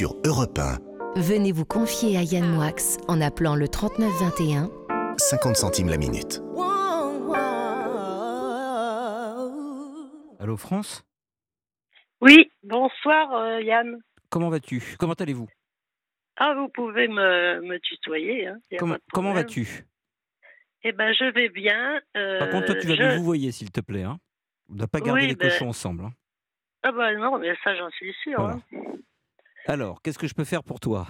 sur Europe 1. Venez vous confier à Yann Moix en appelant le 3921, 50 centimes la minute. Allô France? Oui, bonsoir euh, Yann. Comment vas-tu? Comment allez-vous? Ah, vous pouvez me, me tutoyer. Hein, Comment, vas-tu? Eh ben, je vais bien. euh, Par contre, toi, tu vas je- nous vous voyez, s'il te plaît. Hein On ne doit pas garder Oui, les ben- cochons ensemble. hein. Ah bah non, mais ça, j'en suis sûre. Voilà. Alors, qu'est-ce que je peux faire pour toi?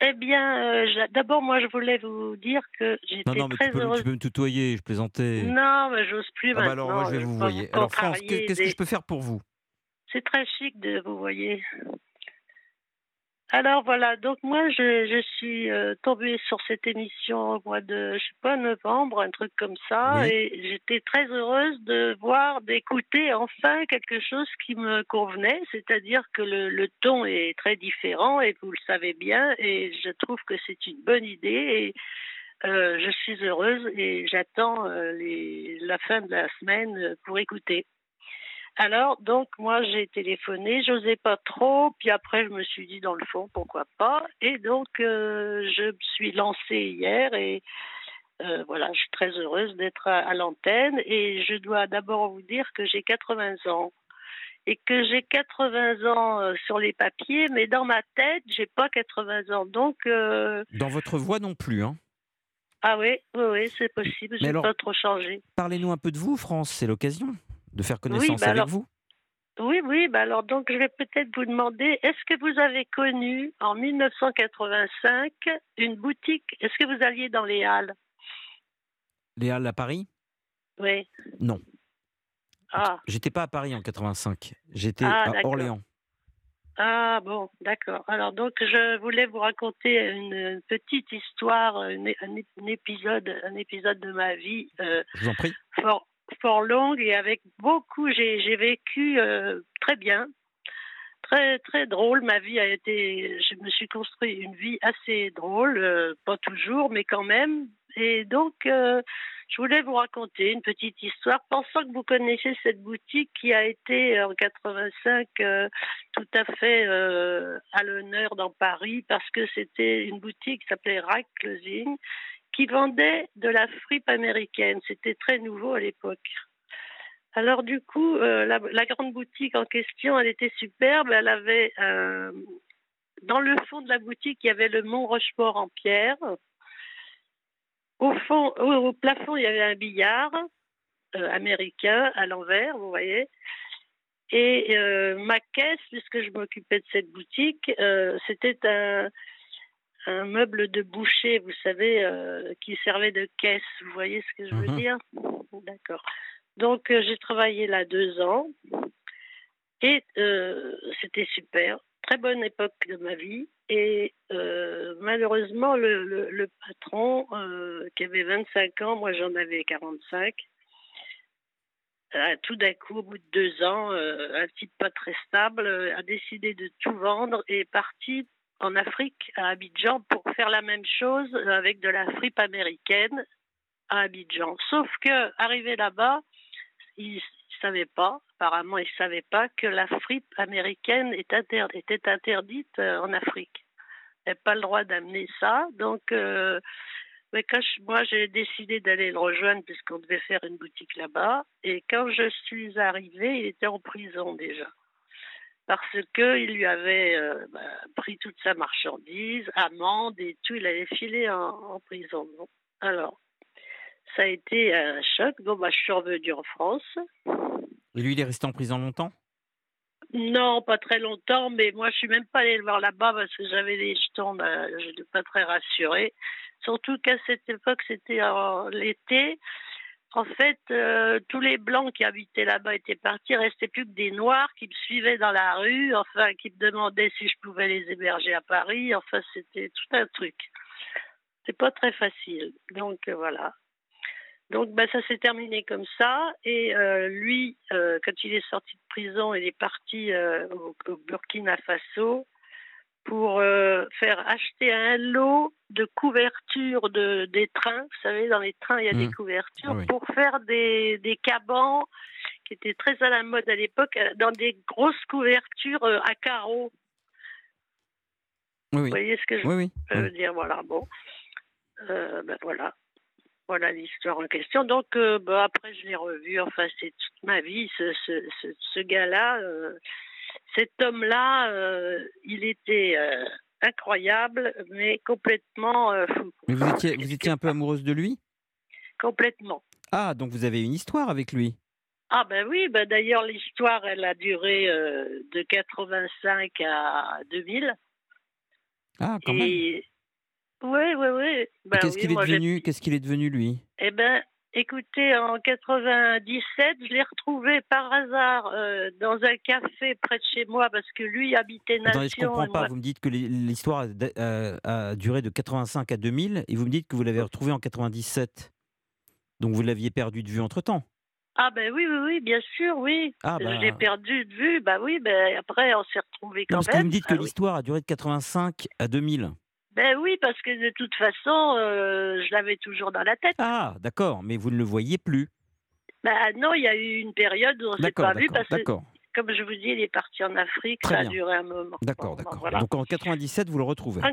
Eh bien, euh, d'abord, moi, je voulais vous dire que j'étais Non, non, mais très tu peux, heureuse. tu peux me tutoyer, je plaisantais. Non, mais j'ose plus ah bah maintenant. alors, moi, je vais vous pas voyer. Alors, France, qu'est-ce que je peux faire pour vous? C'est très chic de vous voyer. Alors voilà, donc moi je, je suis euh, tombée sur cette émission au mois de, je sais pas, novembre, un truc comme ça, Oui. et j'étais très heureuse de voir, d'écouter enfin quelque chose qui me convenait, c'est-à-dire que le, le ton est très différent, et vous le savez bien, et je trouve que c'est une bonne idée, et euh, je suis heureuse, et j'attends euh, les- la fin de la semaine pour écouter. Alors, donc, moi, j'ai téléphoné, j'osais pas trop, puis après, je me suis dit, dans le fond, pourquoi pas. Et donc, euh, je me suis lancée hier et euh, voilà, je suis très heureuse d'être à, à l'antenne. Et je dois d'abord vous dire que j'ai 80 ans. Et que j'ai 80 ans euh, sur les papiers, mais dans ma tête, j'ai pas 80 ans. Donc, Dans votre voix non plus. Hein ah oui, oui, oui, c'est possible, j'ai pas trop changé. Parlez-nous un peu de vous, France, c'est l'occasion de faire connaissance bah avec alors- vous? Oui, oui, bah alors donc je vais peut-être vous demander, est-ce que vous avez connu en 1985 une boutique, est-ce que vous alliez dans les Halles? Les Halles à Paris? Oui. Non. Ah, J'étais pas à Paris en 85, j'étais Ah, à. Orléans. ah bon, d'accord. Alors donc je voulais vous raconter une, petite histoire, une- un, un épisode, un épisode de ma vie euh, Je vous en prie. fort, fort longue et avec beaucoup, j'ai vécu euh, très bien, très très drôle. Ma vie a été, je me suis construit une vie assez drôle, euh, pas toujours, mais quand même. Et donc, euh, je voulais vous raconter une petite histoire, pensant que vous connaissez cette boutique qui a été en 85 euh, tout à fait à l'honneur dans Paris parce que c'était une boutique qui s'appelait Rack Closing qui vendait de la fripe américaine. C'était très nouveau à l'époque. Alors du coup, euh, la, grande boutique en question, elle était superbe. Elle avait euh, dans le fond de la boutique, il y avait le Mont Rochefort en pierre. Au fond, au, plafond, il y avait un billard euh, américain à l'envers, vous voyez. Et ma caisse, puisque je m'occupais de cette boutique, c'était un, un meuble de boucher, vous savez, euh, qui servait de caisse. Vous voyez ce que je veux Mhm. dire? D'accord. Donc, euh, j'ai travaillé là deux ans et euh, c'était super. Très bonne époque de ma vie. Et malheureusement, le, le, le patron, qui avait 25 ans, moi j'en avais 45, a tout d'un coup, au bout de deux ans, un type pas très stable, a décidé de tout vendre et est parti en Afrique, à Abidjan, pour faire la même chose avec de la fripe américaine à Abidjan. Sauf que, arrivé là-bas, il ne savait pas, apparemment, il ne savait pas que la fripe américaine était interdite euh, en Afrique. Il n'avait pas le droit d'amener ça. Donc, euh, quand je- moi, j'ai décidé d'aller le rejoindre puisqu'on devait faire une boutique là-bas. Et quand je suis arrivée, il était en prison déjà parce qu'il lui avait euh, bah, pris toute sa marchandise, amende et tout, il allait filer en, en prison. Bon. Alors, ça a été un choc. Bon, bah, je suis revenue en France. Et lui, il est resté en prison longtemps? Non, pas très longtemps, mais moi, je suis même pas allée le voir là-bas parce que j'avais des jetons, bah, je n'étais pas très rassurée. Surtout qu'à cette époque, c'était en l'été. En fait, euh, tous les blancs qui habitaient là-bas étaient partis, il restait plus que des noirs qui me suivaient dans la rue, enfin, qui me demandaient si je pouvais les héberger à Paris. Enfin, c'était tout un truc. C'est pas très facile. Donc, euh, voilà. Donc, bah, ça s'est terminé comme ça. Et euh, lui, quand il est sorti de prison, il est parti au Burkina Faso pour euh, faire acheter un lot de couvertures de, des trains. Vous savez, dans les trains, il y a des Mhm. couvertures Ah oui. pour faire des, des cabans qui étaient très à la mode à l'époque, euh, dans des grosses couvertures euh, à carreaux. Oui, Vous voyez ce que je Oui, veux dire Voilà, bon. Euh, ben voilà. Voilà l'histoire en question. Donc, euh, ben, après, je l'ai revu. Enfin, c'est toute ma vie. Ce, ce, ce, ce gars-là, euh, cet homme-là, euh, il était euh, incroyable, mais complètement euh, fou. Mais vous étiez, vous étiez un peu amoureuse de lui? Complètement. Ah, donc vous avez une histoire avec lui? Ah ben oui, ben d'ailleurs l'histoire elle a duré de 85 à 2000 Ah, quand même. oui oui oui. Ben Qu'est-ce oui, qu'il est devenu Qu'est-ce qu'il est devenu lui? Eh ben écoutez en 97 je l'ai retrouvé par hasard euh, dans un café près de chez moi parce que lui habitait Nation. Attendez, je comprends pas. moi- Vous me dites que l'hi- l'histoire a, duré de 85 à 2000 et vous me dites que vous l'avez retrouvé en 97. Donc vous l'aviez perdu de vue entre temps. Ah ben oui oui oui bien sûr oui. Ah bah. Je l'ai perdu de vue. Bah oui ben après on s'est retrouvés quand Non, parce que vous même. me dites que Ah oui. l'histoire a duré de 85 à 2000. Ben oui parce que de toute façon euh, je l'avais toujours dans la tête. Ah, d'accord, mais vous ne le voyez plus. Bah non, il y a eu une période où on s'est D'accord, pas vu parce que, comme je vous dis, il est parti en Afrique, Très ça a bien. duré un moment. d'accord, ben d'accord. voilà. Donc en 97, vous le retrouvez. Ah,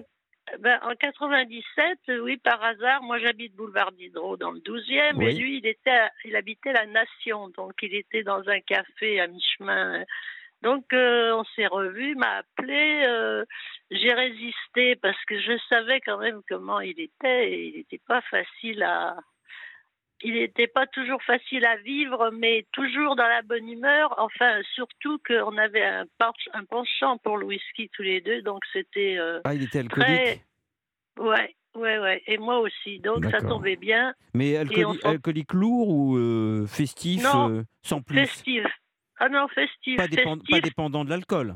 Ben, en 97, euh, oui, par hasard, moi j'habite boulevard Diderot dans le 12e, et lui, il, était à- il habitait la Nation, donc il était dans un café à mi-chemin. Donc euh, on s'est revus, il m'a appelé, euh, j'ai résisté parce que je savais quand même comment il était, et il n'était pas facile à... Il n'était pas toujours facile à vivre, mais toujours dans la bonne humeur. Enfin, surtout qu'on avait un, pench- un penchant pour le whisky tous les deux, donc c'était... euh, Ah, il était alcoolique? Très- Ouais, ouais, ouais. Et moi aussi. Donc ça tombait bien. Mais alcooli- alcoolique lourd ou festif Non, sans plus? Festif. Ah non, festif. pas, dépen- festif. pas dépendant de l'alcool.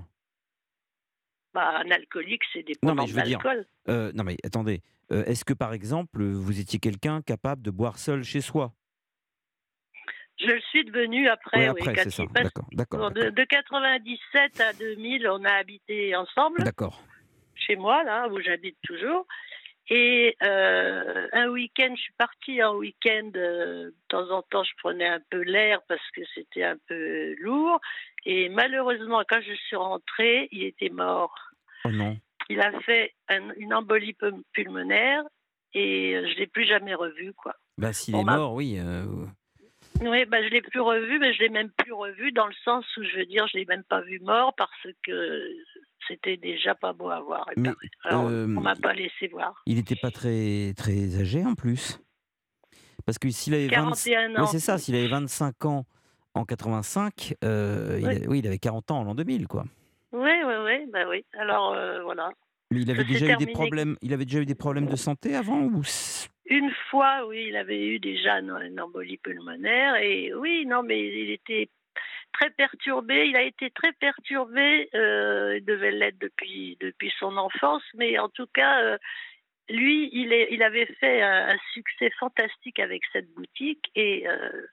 Bah, un alcoolique, c'est Non, dépendant mais je veux de dire, l'alcool. Euh, non mais attendez, Euh, est-ce que par exemple vous étiez quelqu'un capable de boire seul chez soi? Je le suis devenu après. Oui, après, c'est ça. D'accord, d'accord, de, de 97 à 2000, on a habité ensemble d'accord. chez moi, là, où j'habite toujours. Et euh, un week-end, je suis partie en week-end. euh, de temps en temps, je prenais un peu l'air parce que c'était un peu lourd. Et malheureusement, quand je suis rentrée, il était mort. Oh non. Il a fait un- une embolie pul- pulmonaire et euh, je l'ai plus jamais revu, quoi. Bah s'il est mort, oui. euh, Oui, bah, je l'ai plus revu, mais je l'ai même plus revu dans le sens où je veux dire, je l'ai même pas vu mort parce que c'était déjà pas beau à voir. Mais, ben, alors, euh, on m'a pas laissé voir. il n'était pas très très âgé en plus. Parce que s'il avait 20... 41 ans. C'est ça. S'il avait 25 ans en 85, euh, il Oui. il avait 40 ans en l'an 2000, quoi. Oui, oui, oui, bah oui. Alors euh, voilà. Mais il avait Ça déjà eu des problèmes. Il avait déjà eu des problèmes de santé avant ou Une fois, oui, il avait eu déjà une embolie pulmonaire et oui, non, mais il était très perturbé. Il a été très perturbé. euh, il devait l'être depuis depuis son enfance, mais en tout cas, euh, lui, il est, il avait fait un, un succès fantastique avec cette boutique et euh,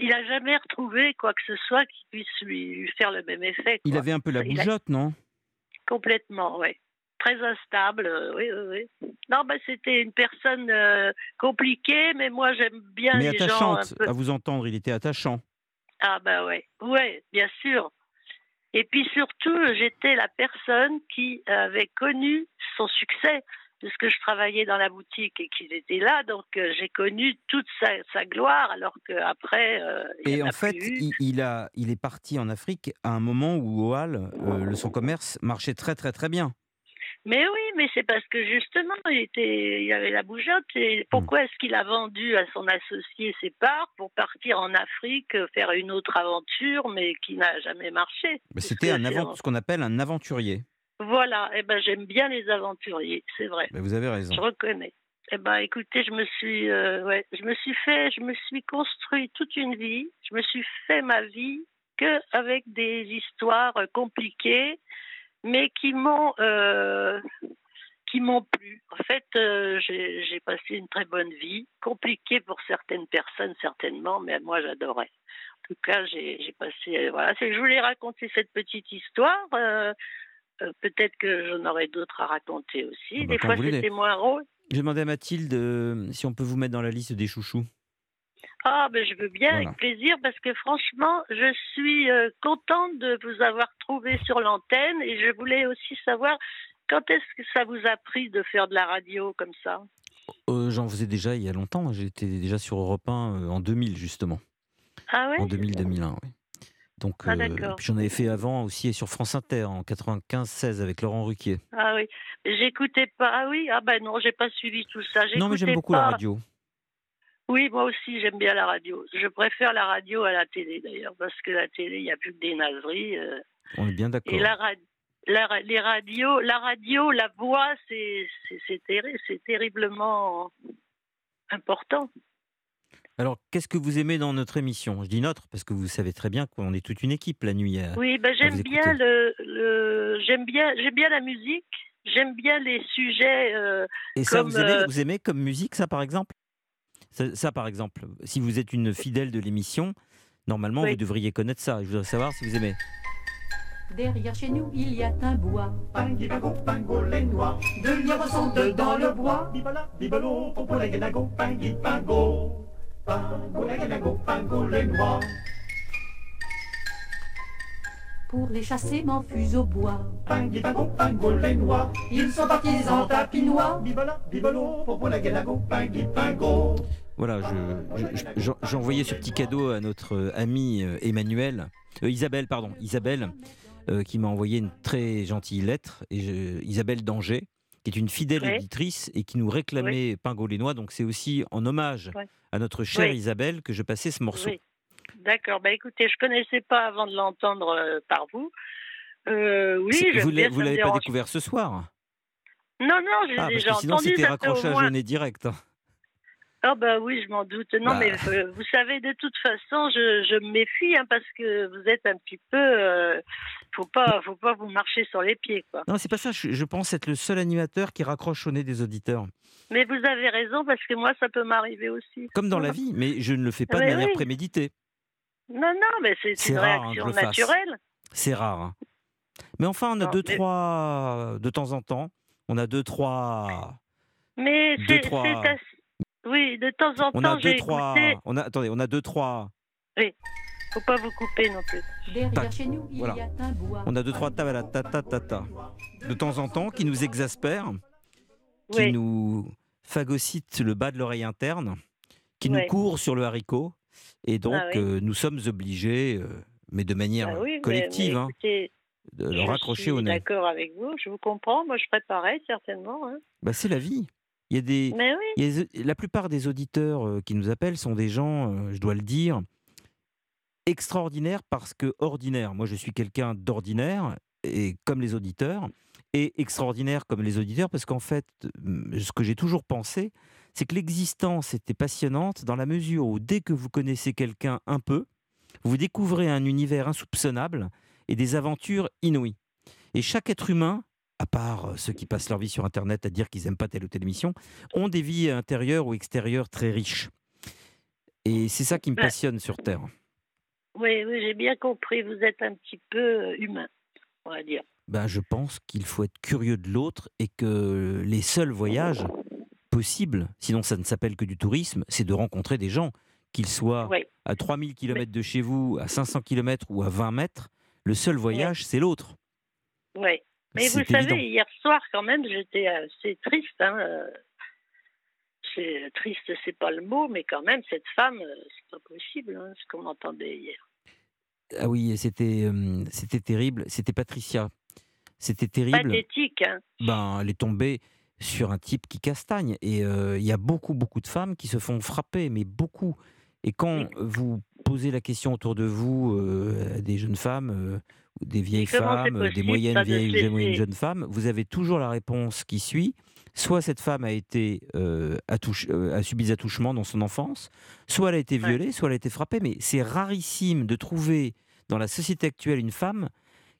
il a jamais retrouvé quoi que ce soit qui puisse lui, lui faire le même effet. il avait un peu la a- bougeotte, non? Complètement, oui. Très instable, euh, oui, oui, oui. Non, bah, c'était une personne euh, compliquée, mais moi j'aime bien Mais les gens un attachante. peu. À vous entendre, il était attachant. Ah bah ouais, ouais, bien sûr. Et puis surtout, j'étais la personne qui avait connu son succès, puisque je travaillais dans la boutique et qu'il était là, donc euh, j'ai connu toute sa, sa gloire, alors qu'après, euh, Et en fait, il a, il est parti en Afrique à un moment où Oal, euh, le- son commerce, marchait très très très bien. Mais oui, mais c'est parce que justement, il, était, il avait la bougeotte. Et pourquoi est-ce qu'il a vendu à son associé ses parts pour partir en Afrique, euh, faire une autre aventure, mais qui n'a jamais marché? Parce C'était un avant, ce qu'on appelle un aventurier. Voilà, et ben j'aime bien les aventuriers, c'est vrai. Mais vous avez raison. Je reconnais. Eh ben, écoutez, je me suis, euh, ouais, je me suis fait, je me suis construit toute une vie. Je me suis fait ma vie que avec des histoires compliquées, mais qui m'ont, euh, qui m'ont plu. En fait, euh, j'ai passé une très bonne vie, compliquée pour certaines personnes certainement, mais moi j'adorais. En tout cas, j'ai passé, euh, voilà, c'est que je voulais raconter cette petite histoire. euh, Peut-être que j'en aurais d'autres à raconter aussi. Ah bah, Des fois, c'était moins drôle. J'ai demandé à Mathilde si on peut vous mettre dans la liste des chouchous. Ah, ben je veux bien, Voilà. avec plaisir, parce que franchement, je suis euh, contente de vous avoir trouvé sur l'antenne et je voulais aussi savoir quand est-ce que ça vous a pris de faire de la radio comme ça? Euh, J'en faisais déjà il y a longtemps. J'étais déjà sur Europe 1 euh, en 2000, justement. Ah ouais? En 2000-2001, oui. Donc, Ah, euh, j'en avais fait avant aussi sur France Inter en 95-16 avec Laurent Ruquier. Ah oui, j'écoutais pas. Ah oui, ah ben non, j'ai pas suivi tout ça. Non, mais j'aime beaucoup pas. la radio. Oui, moi aussi, j'aime bien la radio. Je préfère la radio à la télé d'ailleurs, parce que la télé, il n'y a plus que des nazeries. euh. On est bien d'accord. Et la, ra- la les radios, la radio, la voix, c'est c'est- c'est terri- c'est terriblement important. Alors, qu'est-ce que vous aimez dans notre émission? Je dis notre parce que vous savez très bien qu'on est toute une équipe la nuit. à- Oui, ben j'aime bien le, le j'aime bien j'aime bien la musique. J'aime bien les sujets. euh, Et ça, comme, vous, aimez, euh, vous aimez comme musique, ça par exemple? Ça, ça, par exemple, si vous êtes une fidèle de l'émission, normalement Oui. vous devriez connaître ça. Je voudrais savoir si vous aimez. Derrière chez nous, il y a un bois. Pinguibago, pingolénois. De lièvres sont dans le bois. Bibala, bibalo, popolagenago, pinguipago. Pingolagenago, pingolénois. Pour les chasser, m'enfuse au bois. Pinguibago, pingolénois. Ils sont partis en tapinois. Bibala, bibalo, popolagenago, pinguipago. Voilà, je- je- je- j'en- j'ai envoyé ce petit cadeau à notre euh, amie euh, Emmanuel, euh, Isabelle, pardon, Isabelle, euh, qui m'a envoyé une très gentille lettre. Et je- Isabelle Danger, qui est une fidèle Oui. auditrice et qui nous réclamait Pingolénois. Donc c'est aussi en hommage Oui. à notre chère Oui. Isabelle que je passais ce morceau. D'accord. Bah écoutez, je connaissais pas avant de l'entendre euh, par vous. Euh, oui, j'aime vous bien, l'avez pas découvert ce soir Non, non, j'ai Ah, déjà que sinon entendu. c'était au raccrochage moins- au nez direct. Ah bah oui, je m'en doute. Non, Bah. mais euh, vous savez, de toute façon, je, je me méfie hein, parce que vous êtes un petit peu. euh, faut pas, faut pas vous marcher sur les pieds, quoi. Non, c'est pas ça. Je, je pense être le seul animateur qui raccroche au nez des auditeurs. Mais vous avez raison parce que moi, ça peut m'arriver aussi. Comme dans la vie, mais je ne le fais pas de manière oui. préméditée. Non, non, mais c'est C'est une rare, hein, réaction fasse. naturelle. C'est rare. hein. Mais enfin, on a Non, deux, mais- trois. De temps en temps, on a deux, trois. Mais Deux, c'est, trois- c'est assez- Oui, de temps en On a temps, j'ai deux, trois. écouté. On a, attendez, on a deux, trois. Faut pas vous couper non plus. Derrière Tac. chez nous, il Voilà. y a un bois. On a deux, trois ta ta ta ta ta. De temps en temps, qui nous exaspèrent, qui Oui. nous phagocytent le bas de l'oreille interne, qui nous courent sur le haricot. Et donc, Ah oui. euh, nous sommes obligés, euh, mais de manière Ah oui, mais- collective, mais hein, écoutez, de je le raccrocher suis au nez. D'accord avec vous, je vous comprends. Moi, je ferais pareil, certainement. hein. Bah, c'est la vie. Il y a des, Mais oui. il y a- la plupart des auditeurs euh, qui nous appellent sont des gens, euh, je dois le dire, extraordinaires parce que ordinaires. Moi, je suis quelqu'un d'ordinaire, et comme les auditeurs, et extraordinaire comme les auditeurs, parce qu'en fait, euh, ce que j'ai toujours pensé, c'est que l'existence était passionnante dans la mesure où dès que vous connaissez quelqu'un un peu, vous découvrez un univers insoupçonnable et des aventures inouïes. Et chaque être humain, à part euh, ceux qui passent leur vie sur Internet à dire qu'ils n'aiment pas telle ou telle émission, ont des vies intérieures ou extérieures très riches. Et c'est ça qui me passionne sur Terre. Oui, oui, j'ai bien compris. Vous êtes un petit peu euh, humain, on va dire. Ben, je pense qu'il faut être curieux de l'autre et que les seuls voyages sinon ça ne s'appelle que du tourisme, c'est de rencontrer des gens, qu'ils soient Oui. à 3000 km de chez vous, à 500 km ou à 20 mètres. Le seul voyage, c'est l'autre. Oui. Mais vous savez, hier soir, quand même, j'étais assez triste. Hein, euh, c'est triste, c'est pas le mot, mais quand même, cette femme, euh, c'est pas possible, hein, ce qu'on entendait hier. Ah oui, c'était euh, c'était terrible. C'était Patricia. C'était terrible. Pathétique, hein. ben, elle est tombée sur un type qui castagne. Et euh, il y a beaucoup, beaucoup de femmes qui se font frapper, mais beaucoup. Et quand vous posez la question autour de vous euh, à des jeunes femmes, euh, des vieilles femmes, euh, des moyennes vieilles ou des moyennes jeunes femmes, vous avez toujours la réponse qui suit. Soit cette femme a été euh, euh, a subi des attouchements dans son enfance, soit elle a été Ouais. violée, soit elle a été frappée. Mais c'est rarissime de trouver dans la société actuelle une femme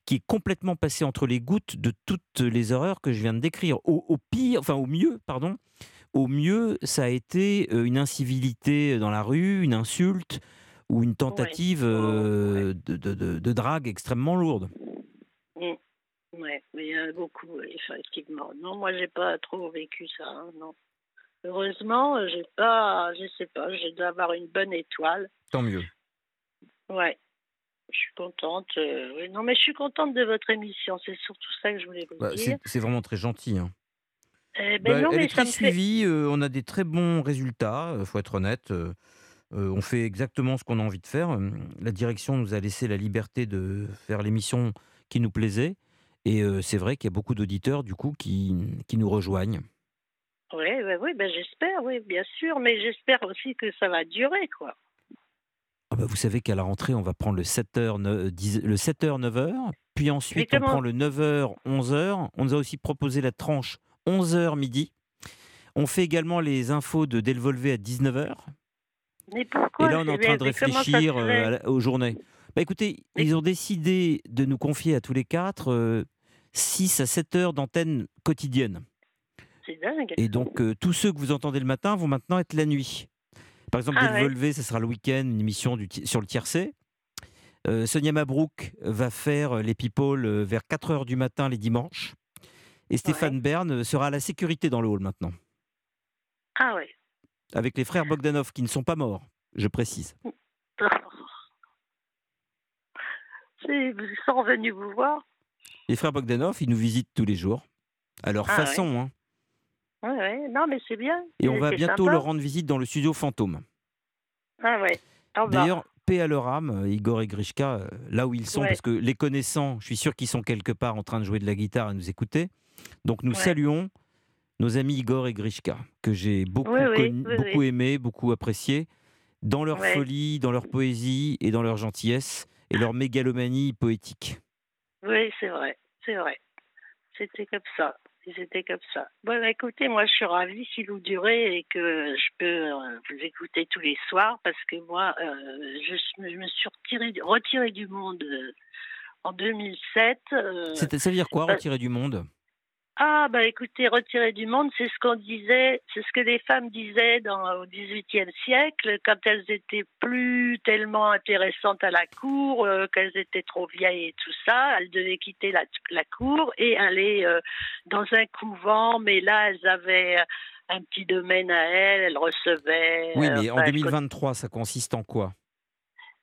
qui est complètement passée entre les gouttes de toutes les horreurs que je viens de décrire. Au, au pire, enfin au mieux, pardon, au mieux, ça a été euh, une incivilité dans la rue, une insulte ou une tentative euh, de, de- de- de drague extrêmement lourde. Mm. Ouais, mais il y en a beaucoup, effectivement. Non, moi, j'ai pas trop vécu ça, hein, non. Heureusement, euh, j'ai pas, je sais pas, je dois avoir une bonne étoile. Tant mieux. Ouais. Je suis contente. euh. Non, mais je suis contente de votre émission. C'est surtout ça que je voulais vous Bah, dire. c'est vraiment très gentil. hein. Eh ben Bah, non, elle mais est ça très me fait. suivie, euh, on a des très bons résultats, il faut être honnête. euh, euh, on fait exactement ce qu'on a envie de faire. euh, La direction nous a laissé la liberté de faire l'émission qui nous plaisait. Et euh, c'est vrai qu'il y a beaucoup d'auditeurs, du coup, qui, qui nous rejoignent. Oui, oui, oui, ben j'espère, oui, bien sûr, mais j'espère aussi que ça va durer, quoi. Ah bah, vous savez qu'à la rentrée, on va prendre le 7h, ne- 10 le 7h, 9h. Puis ensuite, on prend le 9h, 11h. On nous a aussi proposé la tranche 11h midi. On fait également les infos de Delvolvé à 19h. Mais pourquoi Et là, on est en train de réfléchir euh, aux journées. Bah, écoutez, Mais- ils ont décidé de nous confier à tous les quatre 6 à 7 heures d'antenne quotidienne. C'est dingue. Et donc, euh, tous ceux que vous entendez le matin vont maintenant être la nuit. Par exemple, Ah dès ouais. ça sera le week-end, une émission du sur le tiercé. Euh, Sonia Mabrouk va faire euh, les people euh, vers 4 heures du matin les dimanches. Et Stéphane Bern euh, sera à la sécurité dans le hall maintenant, Ah ouais. avec les frères Bogdanov qui ne sont pas morts, je précise. Ils sont venus vous voir Les frères Bogdanov, ils nous visitent tous les jours, à leur Ah ouais. façon. hein. Ouais, ouais. Non, mais c'est bien. Et on va bientôt sympa. leur rendre visite dans le studio Fantôme. Ah ouais. D'ailleurs, paix à leur âme, euh, Igor et Grishka, euh, là où ils sont, Ouais. parce que les connaissants, je suis sûr qu'ils sont quelque part en train de jouer de la guitare à nous écouter. Donc nous Ouais. saluons nos amis Igor et Grishka, que j'ai beaucoup, Oui, oui, connu- oui, beaucoup aimé, beaucoup apprécié, dans leur Ouais. folie, dans leur poésie et dans leur gentillesse et leur mégalomanie poétique. Oui, c'est vrai. C'est vrai. C'était comme ça. C'était comme ça. Bon, bah, écoutez, moi, je suis ravie si vous durez et que je peux euh, vous écouter tous les soirs parce que moi, euh, je, je me suis retirée, retirée du monde euh, en 2007. euh, Ça veut dire quoi, bah- retirer du monde? Ah, bah écoutez, retirer du monde, c'est ce qu'on disait, c'est ce que les femmes disaient dans, au XVIIIe siècle, quand elles étaient plus tellement intéressantes à la cour, euh, qu'elles étaient trop vieilles et tout ça, elles devaient quitter la, la cour et aller euh, dans un couvent, mais là, elles avaient un petit domaine à elles, elles recevaient. Oui, euh, mais en enfin, elles 2023, ça consiste en quoi?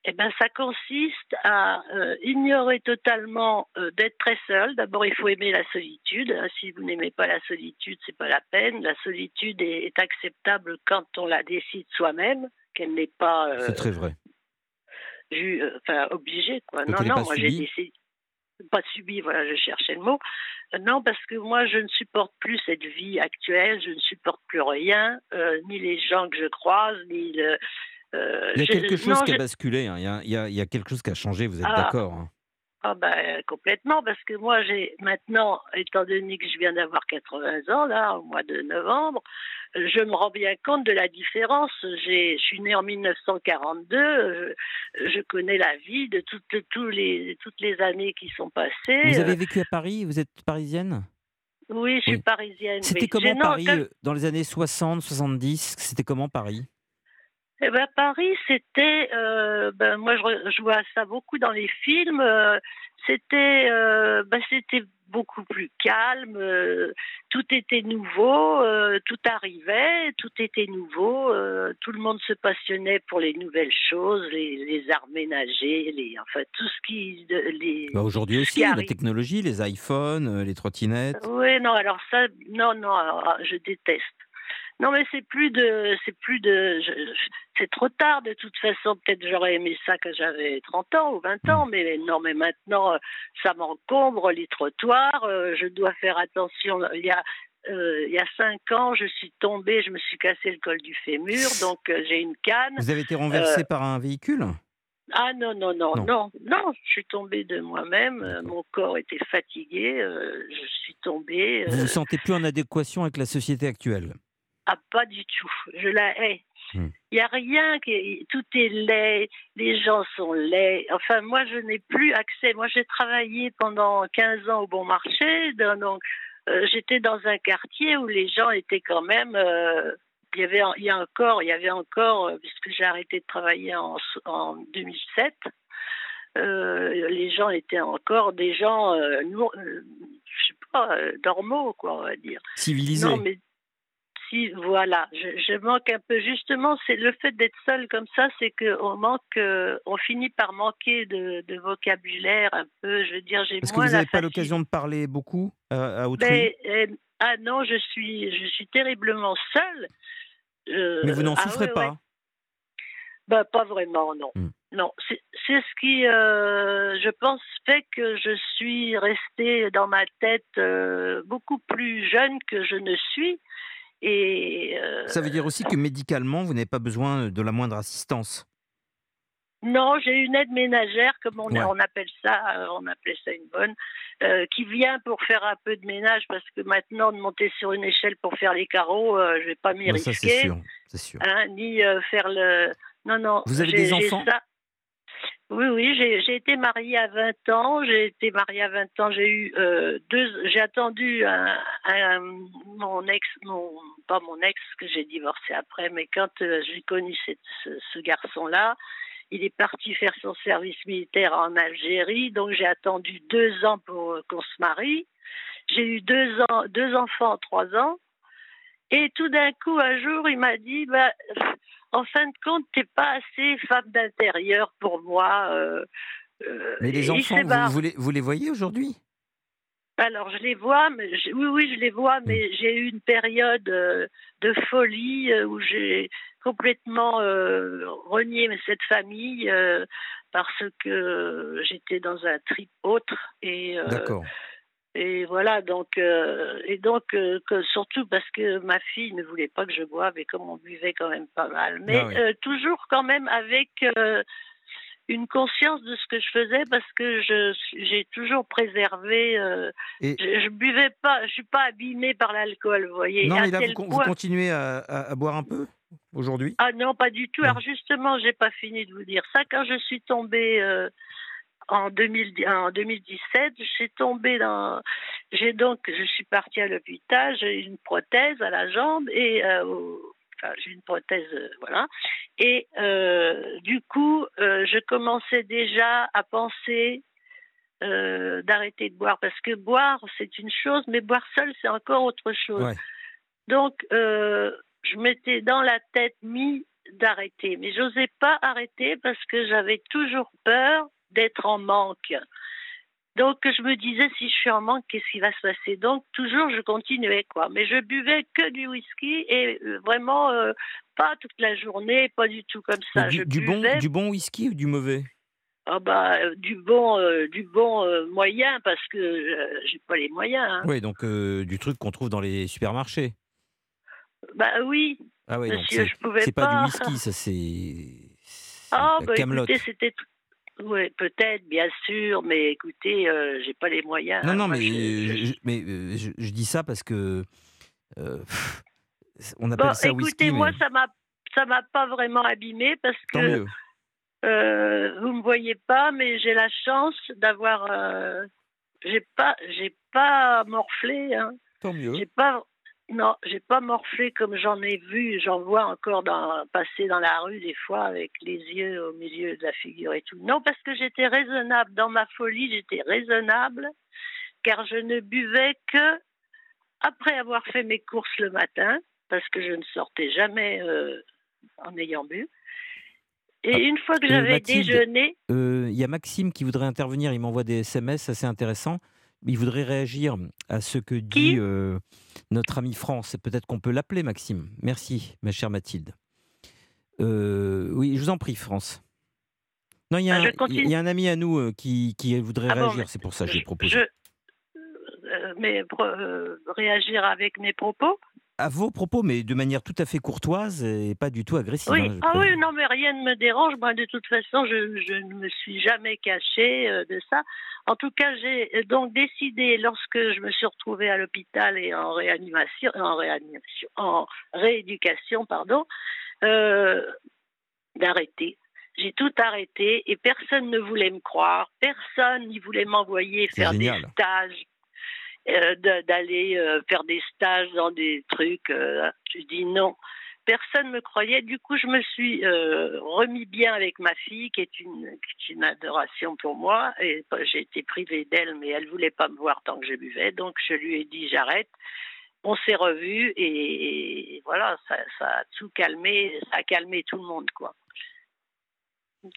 Eh ben, ça consiste à euh, ignorer totalement euh, d'être très seul. D'abord, il faut aimer la solitude. hein. Si vous n'aimez pas la solitude, c'est pas la peine. La solitude est, est acceptable quand on la décide soi-même, qu'elle n'est pas, euh, C'est très vrai. ju- enfin, obligée. Quoi. Non, non, moi j'ai décidé. Pas subi, voilà, je cherchais le mot. Non, parce que moi, je ne supporte plus cette vie actuelle, je ne supporte plus rien, euh, ni les gens que je croise, ni le. Euh, Il y a quelque chose non, qui a basculé, hein. il, y a, il y a- il y a quelque chose qui a changé, vous êtes Ah. d'accord hein. Ah ben, complètement, parce que moi, j'ai maintenant, étant donné que je viens d'avoir 80 ans, là, au mois de novembre, euh, je me rends bien compte de la différence. Je suis née en 1942, euh, je, connais la vie de toutes, les, toutes les années qui sont passées. Vous avez Euh, vécu à Paris? Vous êtes parisienne? Oui, je suis Oui. parisienne. C'était oui. comment non, Paris quand- euh, dans les années 60, 70 C'était comment Paris? Eh ben, Paris, c'était, euh, ben, moi je, vois ça beaucoup dans les films. euh, c'était, euh, ben, c'était beaucoup plus calme. tout était nouveau, tout arrivait, tout était nouveau. tout le monde se passionnait pour les nouvelles choses, les, les arts ménagers, les, enfin tout ce qui, les. Bah, Aujourd'hui aussi, la arrive. technologie, les iPhones, les trottinettes. Oui, non, alors ça, non, non, alors, je déteste. Non, mais c'est plus de, c'est plus de, c'est trop tard de toute façon. Peut-être j'aurais aimé ça quand j'avais 30 ans ou 20 ans, mais non, mais maintenant euh, ça m'encombre les trottoirs. euh, je dois faire attention. Il y a, euh, il y a cinq ans, je suis tombée, je me suis cassé le col du fémur, donc euh, j'ai une canne. Vous avez été renversé Euh, par un véhicule? Ah non, non, non, Non. non, non, je suis tombée de moi-même. mon corps était fatigué, je suis tombée. Vous euh, vous sentez plus en adéquation avec la société actuelle? Ah, pas du tout. Je la hais. Il Hmm. n'y a rien qui. Tout est laid, les gens sont laids. Enfin, moi, je n'ai plus accès. Moi, j'ai travaillé pendant 15 ans au bon marché. Donc, euh, j'étais dans un quartier où les gens étaient quand même. euh, il y avait, il y a encore, il y avait encore, euh, puisque j'ai arrêté de travailler en, en 2007. euh, les gens étaient encore des gens, euh, euh, je sais pas, normaux, quoi, on va dire. Civilisé Non, mais si voilà, je, je manque un peu. Justement, c'est le fait d'être seul comme ça, c'est que on manque, euh, on finit par manquer de, de vocabulaire un peu. Je veux dire, j'ai Est-ce que vous n'avez pas l'occasion de parler beaucoup à, à autrui? Mais, euh, ah non, je suis, je suis terriblement seule. Euh, Mais vous n'en ah souffrez ouais, pas ouais. Ben, pas vraiment, non. Hmm. Non, c'est c'est ce qui, euh, je pense, fait que je suis restée dans ma tête euh, beaucoup plus jeune que je ne suis. Et euh, Ça veut dire aussi que médicalement, vous n'avez pas besoin de la moindre assistance. non, j'ai une aide ménagère, comme on, Ouais. on appelle ça, euh, on appelait ça une bonne, euh, qui vient pour faire un peu de ménage parce que maintenant de monter sur une échelle pour faire les carreaux, euh, je vais pas m'y Ouais, ça, c'est risquer. sûr. C'est sûr. hein, ni euh, faire le. Non, non. Vous avez des enfants? ça. Oui, oui, j'ai été mariée à 20 ans. J'ai été mariée à 20 ans. J'ai eu euh, deux. J'ai attendu mon ex, mon pas mon ex que j'ai divorcé après, mais quand euh, j'ai connu ce garçon-là, il est parti faire son service militaire en Algérie. Donc j'ai attendu deux ans pour euh, qu'on se marie. J'ai eu deux ans, deux enfants en trois ans. Et tout d'un coup, un jour, il m'a dit, bah, en fin de compte, t'es pas assez femme d'intérieur pour moi. euh, euh, Mais les enfants, vous, vous les, vous les voyez aujourd'hui? Alors, je les vois, mais je- oui, oui, je les vois, mais j'ai eu une période euh, de folie euh, où j'ai complètement renié cette famille parce que j'étais dans un trip autre et D'accord. Et voilà donc euh, et donc euh, que- surtout parce que ma fille ne voulait pas que je boive et comme on buvait quand même pas mal mais Ah oui. euh, toujours quand même avec une conscience de ce que je faisais parce que je j'ai toujours préservé euh, Et- je, je buvais pas je suis pas abîmée par l'alcool vous voyez non, à mais là, vous, point- continuez à, à- à boire un peu aujourd'hui? Ah non, pas du tout. Non. Alors justement, j'ai pas fini de vous dire ça. Quand je suis tombée euh, en, 2000 en 2017, je suis tombée dans. J'ai donc, je suis partie à l'hôpital. J'ai eu une prothèse à la jambe et euh, enfin, j'ai une prothèse, euh, voilà. Et euh, du coup, euh, je commençais déjà à penser. d'arrêter de boire parce que boire c'est une chose mais boire seul c'est encore autre chose Ouais. donc, je m'étais dans la tête mis d'arrêter, mais j'osais pas arrêter parce que j'avais toujours peur d'être en manque. Donc, je me disais, si je suis en manque, qu'est-ce qui va se passer? Donc, toujours, je continuais, quoi. Mais je buvais que du whisky et euh, vraiment euh, pas toute la journée, pas du tout comme ça. Du, je du bon, du bon whisky ou du mauvais? Ah bah, euh, du bon, euh, du bon euh, moyen parce que euh, j'ai pas les moyens. hein. Oui, donc du truc qu'on trouve dans les supermarchés. Bah oui, Ah oui, donc monsieur, c'est je pouvais c'est pas, pas. du whisky, ça c'est. Ah, bah Camelot. écoutez, c'était. Oui, peut-être, bien sûr, mais écoutez, euh, j'ai pas les moyens. Non, hein. non, Moi, mais, je- je, je- je- mais euh, je, je dis ça parce que euh, pff, on appelle Bon, ça écoutez, whisky, moi, mais ça m'a, ça m'a pas vraiment abîmé parce tant que mieux. euh, vous me voyez pas, mais j'ai la chance d'avoir. euh, j'ai pas, j'ai pas morflé. Hein. Tant mieux. J'ai pas. Non, j'ai pas morflé comme j'en ai vu, j'en vois encore dans, passer dans la rue des fois avec les yeux au milieu de la figure et tout. Non, parce que j'étais raisonnable. Dans ma folie, j'étais raisonnable, car je ne buvais que après avoir fait mes courses le matin, parce que je ne sortais jamais euh, en ayant bu. Et Ah, une fois que euh, j'avais déjeuné, Euh, Il y a Maxime qui voudrait intervenir, il m'envoie des SMS assez intéressants. Il voudrait réagir à ce que dit euh, notre ami France. Peut-être qu'on peut l'appeler Maxime. Merci, ma chère Mathilde. Euh, oui, je vous en prie, France. Non, il y a, Ah, je un, continue. il y a un ami à nous euh, qui, qui voudrait Ah réagir, c'est pour ça que j'ai je- proposé. je- mais réagir avec mes propos? À vos propos, mais de manière tout à fait courtoise et pas du tout agressive. Oui, hein, ah oui, non, mais rien ne me dérange. Moi, de toute façon, je, je ne me suis jamais cachée euh, de ça. En tout cas, j'ai euh, donc décidé, lorsque je me suis retrouvée à l'hôpital et en réanimation, en réanimation, en rééducation, pardon, euh, d'arrêter. J'ai tout arrêté et personne ne voulait me croire. Personne n'y voulait m'envoyer faire des stages, d'aller euh, faire des stages dans des trucs. euh, je dis non. Personne me croyait. Du coup, je me suis euh, remis bien avec ma fille, qui est une, qui est une adoration pour moi. Et j'ai été privée d'elle, mais elle voulait pas me voir tant que je buvais. Donc, je lui ai dit j'arrête. on s'est revus et, et voilà, ça, ça a tout calmé, ça a calmé tout le monde, quoi.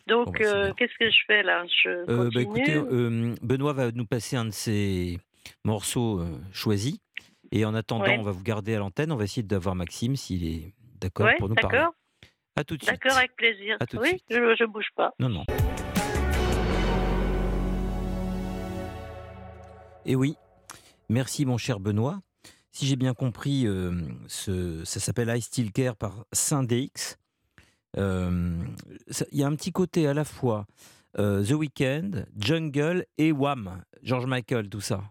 Donc, bah, euh, qu'est-ce que je fais là? Je Euh, continue bah, écoutez, euh, Benoît va nous passer un de ses morceaux euh, choisis. Et en attendant, Ouais. on va vous garder à l'antenne. On va essayer d'avoir Maxime s'il est d'accord Ouais, pour nous parler. À tout de suite. d'accord, avec plaisir. À tout de suite. je, je bouge pas. Non, non. Et oui, merci mon cher Benoît. Si j'ai bien compris, euh, ce- ça s'appelle I Still Care par Saint-DX. Euh, Il y a un petit côté à la fois euh, The Weeknd, Jungle et Wham, George Michael, tout ça.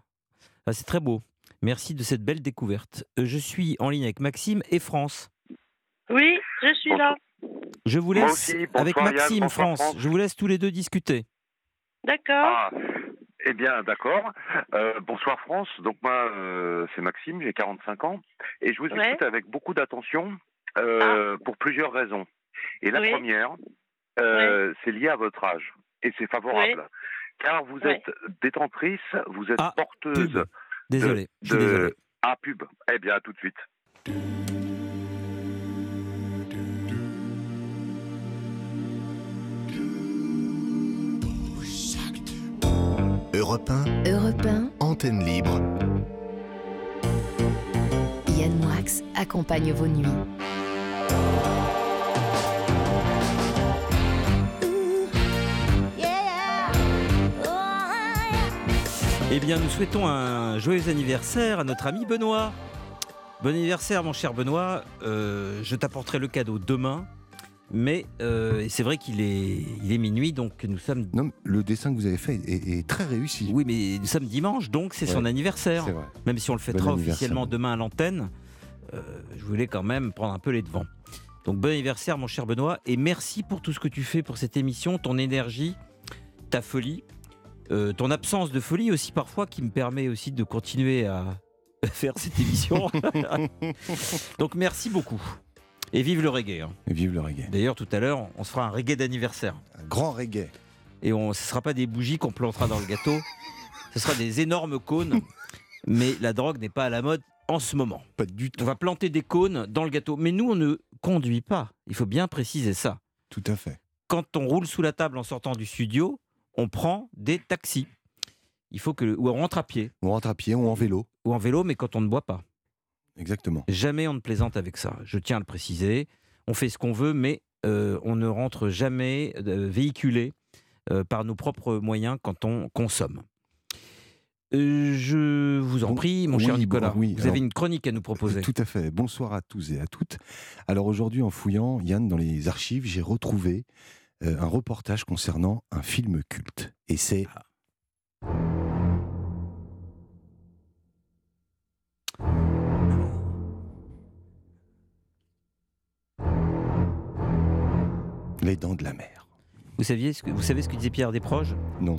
Ah, C'est très beau. Merci de cette belle découverte. Euh, Je suis en ligne avec Maxime et France. Oui, je suis là. Je vous laisse aussi, bonsoir avec Yann, Maxime, bonsoir France. France. Je vous laisse tous les deux discuter. D'accord. Ah, eh bien, d'accord. Euh, bonsoir France. Donc moi, euh, c'est Maxime, j'ai 45 ans et je vous Ouais. écoute avec beaucoup d'attention euh, pour plusieurs raisons. Et la Oui. première, euh, c'est lié à votre âge et c'est favorable. Car vous Ouais. êtes détentrice, vous êtes Ah, porteuse Pub. Désolé, je suis de... désolé. Ah, pub. Eh bien, à tout de suite. Europe 1, Europe 1, antenne libre. Yann Moix accompagne vos nuits. Eh bien, nous souhaitons un joyeux anniversaire à notre ami Benoît. Bon anniversaire, mon cher Benoît. Euh, je t'apporterai le cadeau demain. Mais euh, c'est vrai qu'il est, il est minuit, donc nous sommes. Non, le dessin que vous avez fait est, est très réussi. Oui, mais nous sommes dimanche, donc c'est son anniversaire. Vrai. Même si on le fêtera officiellement demain à l'antenne, euh, je voulais quand même prendre un peu les devants. Donc bon anniversaire mon cher Benoît et merci pour tout ce que tu fais pour cette émission, ton énergie, ta folie, euh, ton absence de folie aussi parfois qui me permet aussi de continuer à faire cette émission. Donc merci beaucoup. Et vive le reggae. hein. Et vive le reggae. D'ailleurs tout à l'heure on se fera un reggae d'anniversaire. Un grand reggae. Et on, ce ne sera pas des bougies qu'on plantera dans le gâteau, ce sera des énormes cônes. Mais la drogue n'est pas à la mode en ce moment. Pas du On tout. va planter des cônes dans le gâteau. Mais nous, on ne conduit pas. Il faut bien préciser ça. Tout à fait. Quand on roule sous la table en sortant du studio, on prend des taxis. Il faut que, ou on rentre à pied, On rentre à pied ou en vélo. ou en vélo, mais quand on ne boit pas. Exactement. Jamais on ne plaisante avec ça. Je tiens à le préciser. On fait ce qu'on veut, mais euh, on ne rentre jamais euh, véhiculé euh, par nos propres moyens quand on consomme. Euh, je vous en Bon, prie, mon oui, cher bon, Nicolas. oui, vous alors- avez une chronique à nous proposer. Tout à fait. Bonsoir à tous et à toutes. Alors aujourd'hui, en fouillant, Yann, dans les archives, j'ai retrouvé un reportage concernant un film culte. Et c'est Les Dents de la Mer. Vous, saviez ce que, vous savez ce que disait Pierre Desproges? Non.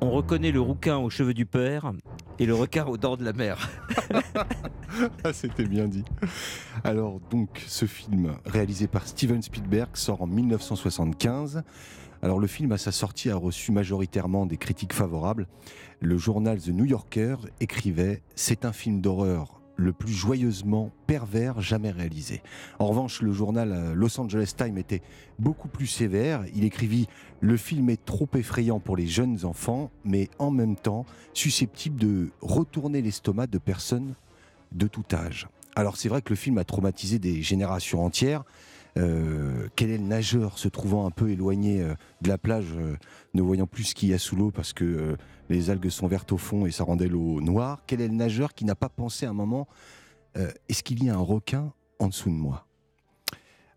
On reconnaît le rouquin aux cheveux du père et le requin aux dents de la mer. Ah, c'était bien dit. Alors, donc, ce film, réalisé par Steven Spielberg, sort en 1975. Alors, le film, à sa sortie, a reçu majoritairement des critiques favorables. Le journal The New Yorker écrivait C'est un film d'horreur le plus joyeusement pervers jamais réalisé. En revanche, le journal euh, Los Angeles Times était beaucoup plus sévère. Il écrivit Le film est trop effrayant pour les jeunes enfants, mais en même temps susceptible de retourner l'estomac de personnes de tout âge. Alors c'est vrai que le film a traumatisé des générations entières. Euh, quel est le nageur se trouvant un peu éloigné euh, de la plage, euh, ne voyant plus ce qu'il y a sous l'eau parce que les algues sont vertes au fond et ça rendait l'eau noire? Quel est le nageur qui n'a pas pensé à un moment est-ce qu'il y a un requin en dessous de moi?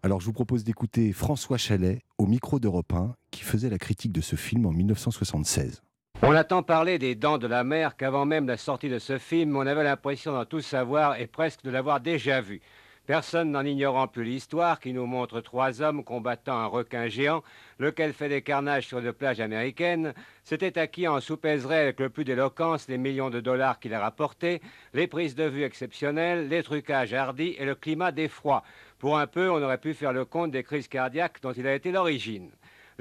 Alors je vous propose d'écouter François Chalet au micro d'Europe 1 qui faisait la critique de ce film en 1976. On a tant parlé des dents de la mer qu'avant même la sortie de ce film, on avait l'impression d'en tout savoir et presque de l'avoir déjà vu. Personne n'en ignorant plus l'histoire qui nous montre trois hommes combattant un requin géant, lequel fait des carnages sur de plages américaines, s'était acquis en soupèserait avec le plus d'éloquence les millions de dollars qu'il a rapportés, les prises de vue exceptionnelles, les trucages hardis et le climat d'effroi. Pour un peu, on aurait pu faire le compte des crises cardiaques dont il a été l'origine.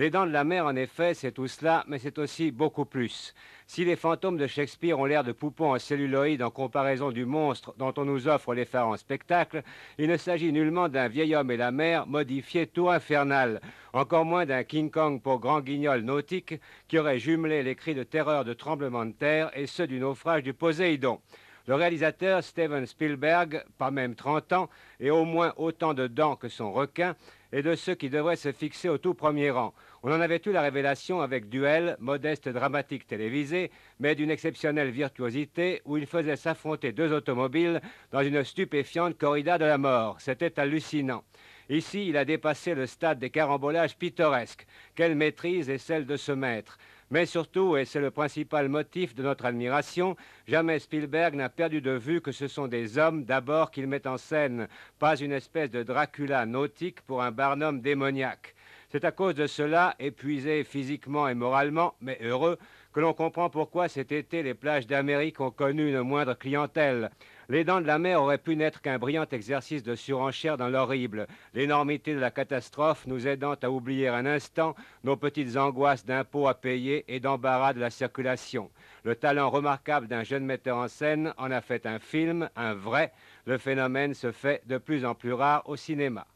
Les dents de la mer, en effet, c'est tout cela, mais c'est aussi beaucoup plus. Si les fantômes de Shakespeare ont l'air de poupons en celluloïde en comparaison du monstre dont on nous offre les spectacle, il ne s'agit nullement d'un vieil homme et la mer modifié tout infernal, encore moins d'un King Kong pour grand guignol nautique qui aurait jumelé les cris de terreur de tremblement de terre et ceux du naufrage du Poséidon. Le réalisateur Steven Spielberg, pas même 30 ans, et au moins autant de dents que son requin, est de ceux qui devraient se fixer au tout premier rang. On en avait eu la révélation avec Duel, modeste dramatique télévisé, mais d'une exceptionnelle virtuosité, où il faisait s'affronter deux automobiles dans une stupéfiante corrida de la mort. C'était hallucinant. Ici, il a dépassé le stade des carambolages pittoresques. Quelle maîtrise est celle de ce maître? Mais surtout, et c'est le principal motif de notre admiration, jamais Spielberg n'a perdu de vue que ce sont des hommes d'abord qu'il met en scène, pas une espèce de Dracula nautique pour un Barnum démoniaque. C'est à cause de cela, épuisé physiquement et moralement, mais heureux, que l'on comprend pourquoi cet été les plages d'Amérique ont connu une moindre clientèle. Les dents de la mer auraient pu n'être qu'un brillant exercice de surenchère dans l'horrible, l'énormité de la catastrophe nous aidant à oublier un instant nos petites angoisses d'impôts à payer et d'embarras de la circulation. Le talent remarquable d'un jeune metteur en scène en a fait un film, un vrai. Le phénomène se fait de plus en plus rare au cinéma.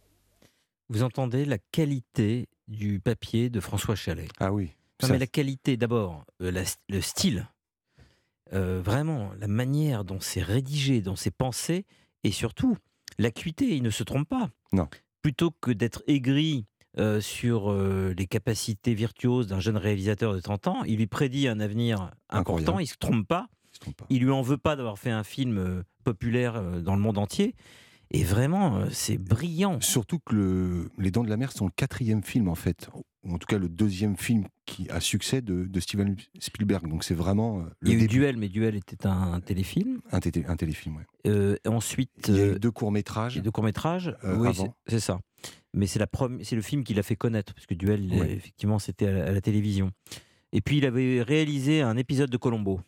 Vous entendez la qualité du papier de François Chalet. Ah oui. Non, mais la qualité, d'abord, euh, le style, euh, vraiment, la manière dont c'est rédigé, dont c'est pensé, et surtout, l'acuité, il ne se trompe pas. Non. Plutôt que d'être aigri euh, sur euh, les capacités virtuoses d'un jeune réalisateur de 30 ans, il lui prédit un avenir important, il ne se trompe pas, il il lui en veut pas d'avoir fait un film populaire dans le monde entier, et vraiment, euh, c'est brillant. Surtout que le- Les Dents de la Mer sont le quatrième film, en fait, ou en tout cas le deuxième film qui a succès de, de Steven Spielberg. Donc c'est vraiment euh, Il y le a eu début. Duel, mais Duel était un, téléfilm. Un, tété- un téléfilm, ouais. Euh, ensuite, Il y a eu deux courts-métrages. Et de courts métrages Euh, Oui, avant. c'est- ça. Mais c'est la prom- c'est le film qui l'a fait connaître, parce que Duel, Ouais. effectivement, c'était à, la- à la télévision. Et puis il avait réalisé un épisode de Colombo,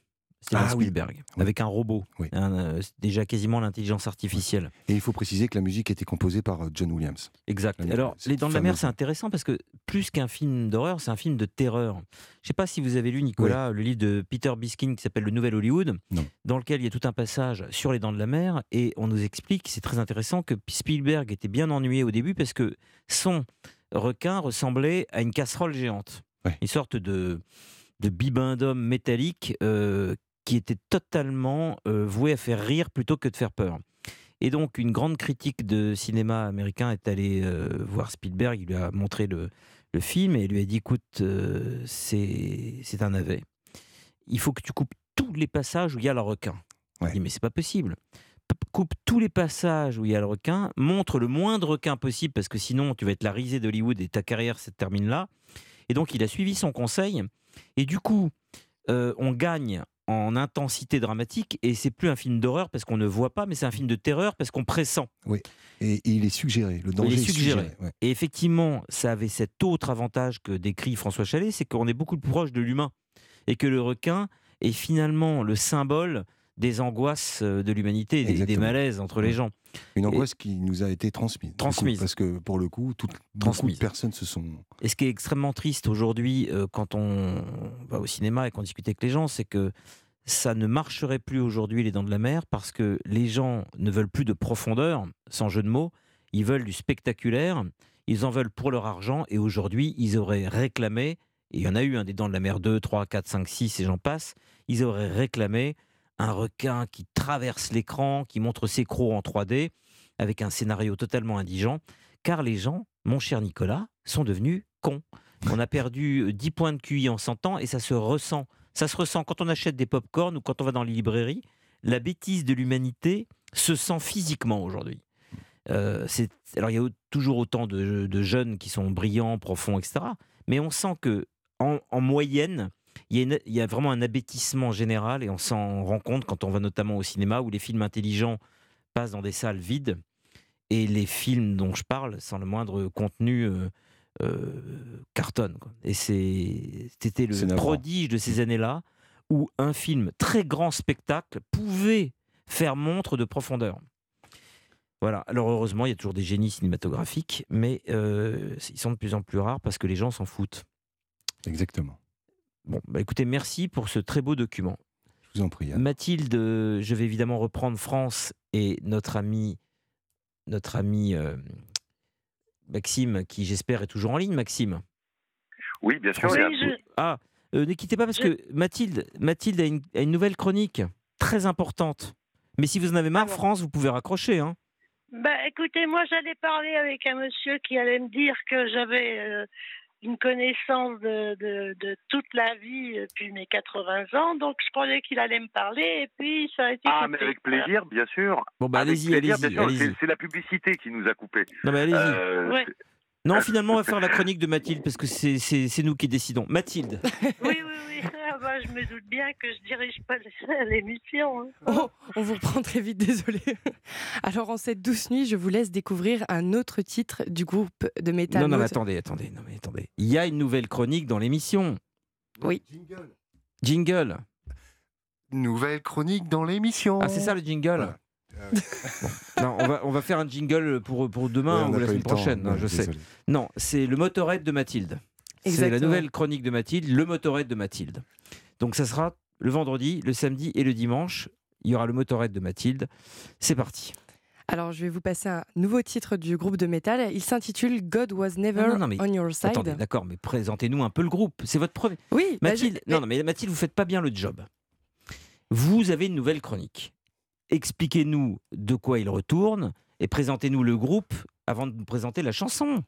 Steven Ah. Spielberg, Oui. avec un robot, Oui. Un, euh, déjà quasiment l'intelligence artificielle. Et il faut préciser que la musique était composée par euh, John Williams. Exact. La- Alors, Les Dents de la Mer, c'est intéressant parce que plus qu'un film d'horreur, c'est un film de terreur. Je ne sais pas si vous avez lu, Nicolas, le livre de Peter Biskin qui s'appelle Le Nouvel Hollywood, Non. dans lequel il y a tout un passage sur les Dents de la Mer et on nous explique, c'est très intéressant, que Spielberg était bien ennuyé au début parce que son requin ressemblait à une casserole géante. Une sorte de, de bibendum métallique euh, qui était totalement euh, voué à faire rire plutôt que de faire peur. Et donc, une grande critique de cinéma américain est allée euh, voir Spielberg. Il lui a montré le, le film et il lui a dit Écoute, euh, c'est un navet. Il faut que tu coupes tous les passages où il y a le requin. Ouais. Il dit Mais c'est pas possible. Coupe tous les passages où il y a le requin, montre le moindre requin possible parce que sinon tu vas être la risée d'Hollywood et ta carrière se termine là. Et donc il a suivi son conseil. Et du coup, euh, on gagne en intensité dramatique et c'est plus un film d'horreur parce qu'on ne voit pas, mais c'est un film de terreur parce qu'on pressent. Et, et il est suggéré. Le danger est est suggéré. suggéré. ouais. Et effectivement, ça avait cet autre avantage que décrit François Chalet, c'est qu'on est beaucoup plus proche de l'humain et que le requin est finalement le symbole des angoisses euh, de l'humanité, des, des malaises entre les Ouais. gens. Une angoisse qui nous a été transmise. coup, Transmise. parce que pour le coup, toutes, beaucoup de personnes se sont. Et ce qui est extrêmement triste aujourd'hui, euh, quand on va au cinéma et qu'on discute avec les gens, c'est que ça ne marcherait plus aujourd'hui les dents de la mer parce que les gens ne veulent plus de profondeur, sans jeu de mots, ils veulent du spectaculaire, ils en veulent pour leur argent et aujourd'hui ils auraient réclamé, et il y en a eu un des dents de la mer 2, 3, 4, 5, 6 et j'en passe, ils auraient réclamé un requin qui traverse l'écran, qui montre ses crocs en 3D, avec un scénario totalement indigent, car les gens, mon cher Nicolas, sont devenus cons. On a perdu euh, 10 points de QI en 100 ans et ça se ressent. Ça se ressent quand on achète des pop-corn ou quand on va dans les librairies. La bêtise de l'humanité se sent physiquement aujourd'hui. Euh, alors il y a toujours autant de, jeunes qui sont brillants, profonds, etc. Mais on sent que en moyenne, il y, a une- il y a vraiment un abêtissement général et on s'en rend compte quand on va notamment au cinéma où les films intelligents passent dans des salles vides et les films dont je parle, sans le moindre contenu, euh, euh, cartonnent. quoi. Et c'était le prodige de ces années-là où un film très grand spectacle pouvait faire montre de profondeur. Voilà. Alors heureusement, il y a toujours des génies cinématographiques, mais euh, ils sont de plus en plus rares parce que les gens s'en foutent. Exactement. Bon, bah écoutez, merci pour ce très beau document. Je vous en prie. Yann. Mathilde, je vais évidemment reprendre France et notre ami, notre ami euh, Maxime, qui j'espère est toujours en ligne. Maxime. Oui, bien sûr. Oui, je- Ah, euh, ne quittez pas parce Je- que Mathilde, Mathilde a une, a une nouvelle chronique très importante. Mais si vous en avez marre, Ah bon France, vous pouvez raccrocher. Hein. Bah, écoutez, moi, j'allais parler avec un monsieur qui allait me dire que j'avais euh, une connaissance de, de, de toute la vie depuis mes 80 ans, donc je croyais qu'il allait me parler, et puis ça a été Ah, coupé. mais avec plaisir, bien sûr. Bon, bah allez-y, allez-y. C'est- C'est la publicité qui nous a coupé. Non, mais allez-y. Euh, Ouais. Non, finalement, on va faire la chronique de Mathilde parce que c'est- c'est c'est nous qui décidons. Mathilde, Oui, oui, oui. Ah, bah, je me doute bien que je dirige pas l'émission. hein. Oh, on vous reprend très vite, désolé. Alors, en cette douce nuit, je vous laisse découvrir un autre titre du groupe de métal. non, non, mais attendez, attendez, non, mais attendez. Il y a une nouvelle chronique dans l'émission. Oui. Jingle. Jingle. Nouvelle chronique dans l'émission. Ah, c'est ça le jingle Voilà. Non, on va, on va faire un jingle pour, pour demain Ouais, ou la semaine temps, prochaine, hein, ouais, je sais. Non, c'est le motorhead de Mathilde. C'est la nouvelle chronique de Mathilde, le motorhead de Mathilde. Donc ça sera le vendredi, le samedi et le dimanche. Il y aura le motorhead de Mathilde. C'est parti. Alors, je vais vous passer un nouveau titre du groupe de métal. Il s'intitule God Was Never Non, non, non, mais on Your Side. Attendez, d'accord, mais présentez-nous un peu le groupe. C'est votre premier. Oui, bah, Mathilde, je- non, non, mais Mathilde, vous faites pas bien le job. Vous avez une nouvelle chronique. Expliquez-nous de quoi il retourne et présentez-nous le groupe avant de nous présenter la chanson.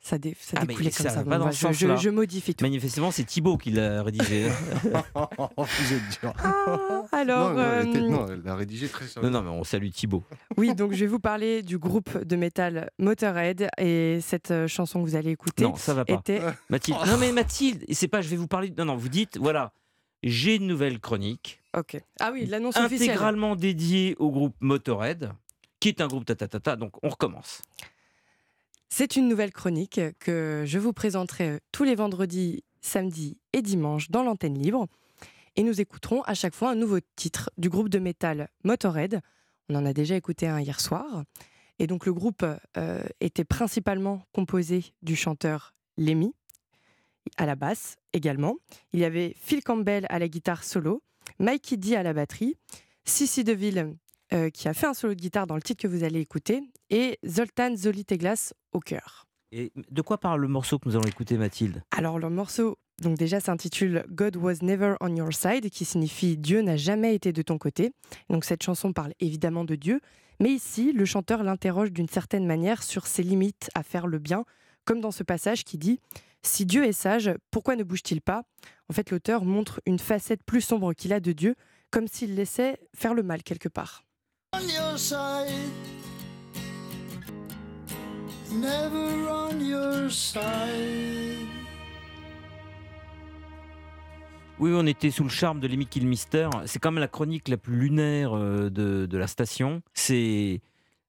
ça, dé- ça Ah, mais découlait ça comme ça. Bon, je, je- sens-là. je modifie tout. Manifestement, c'est Thibaut qui l'a rédigé. vous êtes dur. Ah, alors, non, euh, non, elle l'a rédigé très non, sérieusement. non, mais on salue Thibaut. oui, donc je vais vous parler du groupe de métal Motorhead et cette euh, chanson que vous allez écouter Non, ça va pas. était Mathilde. Non, mais Mathilde, c'est pas, je vais vous parler. Non, non, vous dites, voilà, j'ai une nouvelle chronique ok. Ah oui, l'annonce officielle. intégralement dédiée au groupe Motorhead, qui est un groupe tatatata. Donc, on recommence. C'est une nouvelle chronique que je vous présenterai tous les vendredis, samedis et dimanches dans l'antenne libre. Et nous écouterons à chaque fois un nouveau titre du groupe de métal Motorhead. On en a déjà écouté un hier soir. Et donc le groupe euh, était principalement composé du chanteur Lemmy, à la basse également. Il y avait Phil Campbell à la guitare solo, Mikey D à la batterie, Sissi DeVille euh, qui a fait un solo de guitare dans le titre que vous allez écouter, et Zoltan Zoliteglas au chœur. Et de quoi parle le morceau que nous allons écouter, Mathilde? Alors le morceau, donc déjà s'intitule God Was Never on Your Side, qui signifie Dieu n'a jamais été de ton côté. Donc cette chanson parle évidemment de Dieu, mais ici le chanteur l'interroge d'une certaine manière sur ses limites à faire le bien, comme dans ce passage qui dit Si Dieu est sage, pourquoi ne bouge-t-il pas? En fait l'auteur montre une facette plus sombre qu'il a de Dieu, comme s'il laissait faire le mal quelque part. on your side. Never on your side. Oui, on était sous le charme de Lemmy Kilmister. C'est quand même la chronique la plus lunaire euh, de, de la station. C'est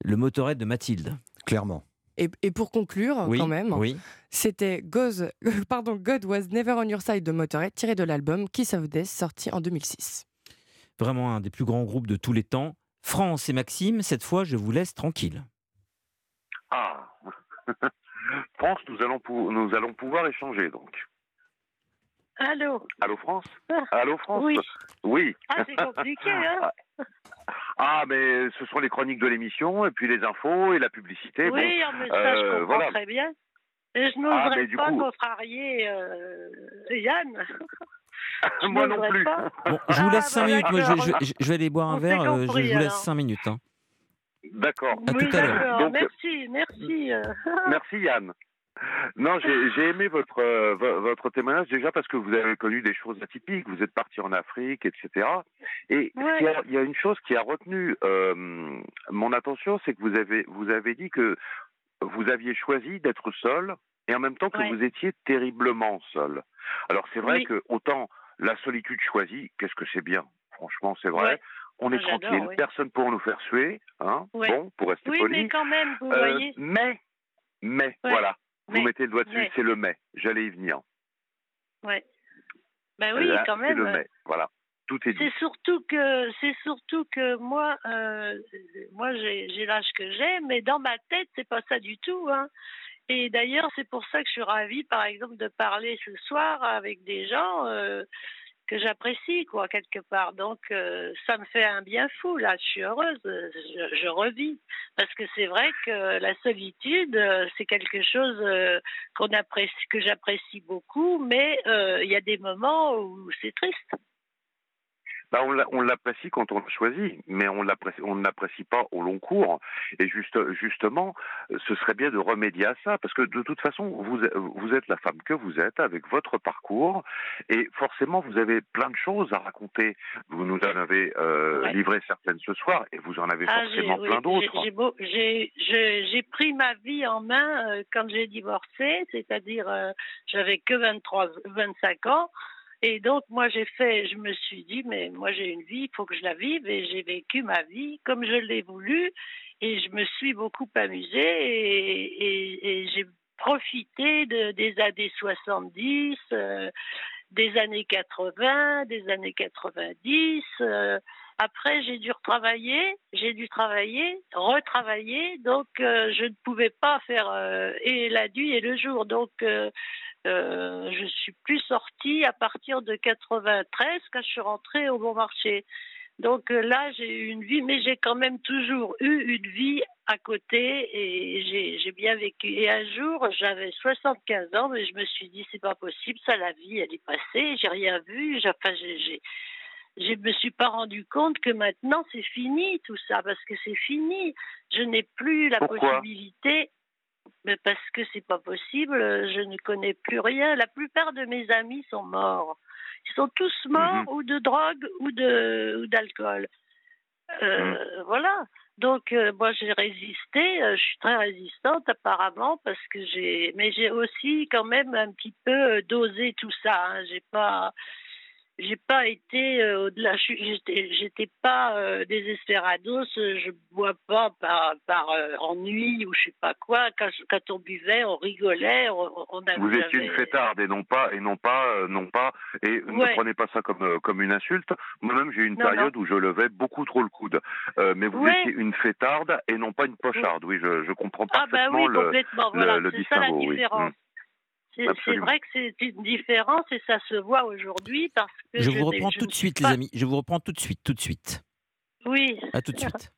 le motorhead de Mathilde. Clairement. Et, et pour conclure, Oui, quand même, oui. c'était pardon, God Was Never on Your Side de Motorhead, tiré de l'album Kiss of Death, sorti en 2006. Vraiment un des plus grands groupes de tous les temps. France et Maxime, cette fois, je vous laisse tranquille. Ah. France, nous allons, pou- nous allons pouvoir échanger donc. Allô? Allô France? Allô France? Oui. Oui. Ah, c'est compliqué, hein Ah, mais ce sont les chroniques de l'émission, et puis les infos et la publicité. bon. Oui, mais ça, euh, je comprends voilà. très bien. Et je Ah, n'oserais du pas coup- contrarier euh, Yann. Moi non plus. Bon, je vous Ah, laisse 5 bah, minutes. Moi, je, d'accord. je- je vais aller boire un verre. euh, je vous laisse alors. 5 minutes. hein. D'accord. À oui, tout à l'heure. Merci, merci. euh. Merci Yann. Non, j'ai j'ai aimé votre euh, vo- votre témoignage déjà parce que vous avez connu des choses atypiques. Vous êtes parti en Afrique, etc. Et Ouais. il y a une chose qui a retenu euh, mon attention, c'est que vous avez vous avez dit que vous aviez choisi d'être seul et en même temps que Ouais. vous étiez terriblement seul. Alors c'est vrai Oui. que autant la solitude choisie, qu'est-ce que c'est bien? Franchement, c'est vrai. Ouais. On est Ah, tranquille, personne pour nous faire suer, hein? Bon, pour rester Oui, poli. mais quand même, vous Euh, voyez. mais, mais, Ouais. voilà, vous mettez le doigt dessus, c'est le mais. J'allais y venir. Ouais. Ben oui, Là, quand C'est même. le mais, voilà. tout est dit. C'est surtout que c'est surtout que moi, euh, moi j'ai j'ai l'âge que j'ai, mais dans ma tête c'est pas ça du tout. Hein. Et d'ailleurs c'est pour ça que je suis ravie, par exemple, de parler ce soir avec des gens euh, que j'apprécie, quoi, quelque part. Donc euh, ça me fait un bien fou là. Je suis heureuse, je, je revis parce que c'est vrai que la solitude euh, c'est quelque chose euh, qu'on apprécie, que j'apprécie beaucoup, mais il y a des moments où c'est triste. Bah, on l'a- on l'apprécie quand on le choisit, mais on ne l'apprécie pas au long cours. Et juste, justement, ce serait bien de remédier à ça, parce que de toute façon, vous, vous êtes la femme que vous êtes, avec votre parcours, et forcément, vous avez plein de choses à raconter. Vous nous en avez euh, Ouais. livré certaines ce soir, et vous en avez Ah, forcément oui, plein d'autres. j'ai pris ma vie en main euh, quand j'ai divorcé, c'est-à-dire euh, j'avais que 23, 25 ans. Et donc, moi, j'ai fait, je me suis dit, mais moi, j'ai une vie, il faut que je la vive. Et j'ai vécu ma vie comme je l'ai voulu. Et je me suis beaucoup amusée et, j'ai profité de, des années 70, euh, des années 80, des années 90. euh, après, j'ai dû retravailler, j'ai dû travailler, retravailler, donc euh, je ne pouvais pas faire euh, et la nuit et le jour. Donc, euh, euh, je suis plus sortie à partir de 93 quand je suis rentrée au bon marché. Donc euh, là, j'ai eu une vie, mais j'ai quand même toujours eu une vie à côté et j'ai bien vécu. Et un jour, j'avais 75 ans, mais je me suis dit, c'est pas possible, ça, la vie, elle est passée, j'ai rien vu, j'ai- enfin, j'ai- j'ai je me suis pas rendu compte que maintenant c'est fini tout ça parce que c'est fini. Je n'ai plus la Pourquoi? possibilité mais parce que c'est pas possible, je ne connais plus rien. La plupart de mes amis sont morts. Ils sont tous morts Mhm. ou de drogue ou de ou d'alcool. Euh, Voilà. Donc euh, moi j'ai résisté, euh, je suis très résistante apparemment parce que j'ai mais j'ai aussi quand même un petit peu dosé tout ça. Hein. J'ai pas j'ai pas été euh, au-delà. J'étais, pas euh, désespérados. euh, Je bois pas par, par euh, ennui ou je sais pas quoi. Quand, quand on buvait, on rigolait. On, on avait, Vous étiez une fêtarde et non pas et non pas euh, non pas et ne prenez pas ça comme euh, comme une insulte. Moi-même j'ai eu une Non, période où je levais beaucoup trop le coude. Euh, mais vous Ouais. étiez une fêtarde et non pas une pocharde. Oui, je, je comprends Ah bah parfaitement oui, le, complètement. le, Voilà, le c'est ça la distinguo. oui. C'est, vrai que c'est une différence et ça se voit aujourd'hui parce que Je vous reprends tout de suite, pas- les amis. Je vous reprends tout de suite, tout de suite. Oui. À tout de suite.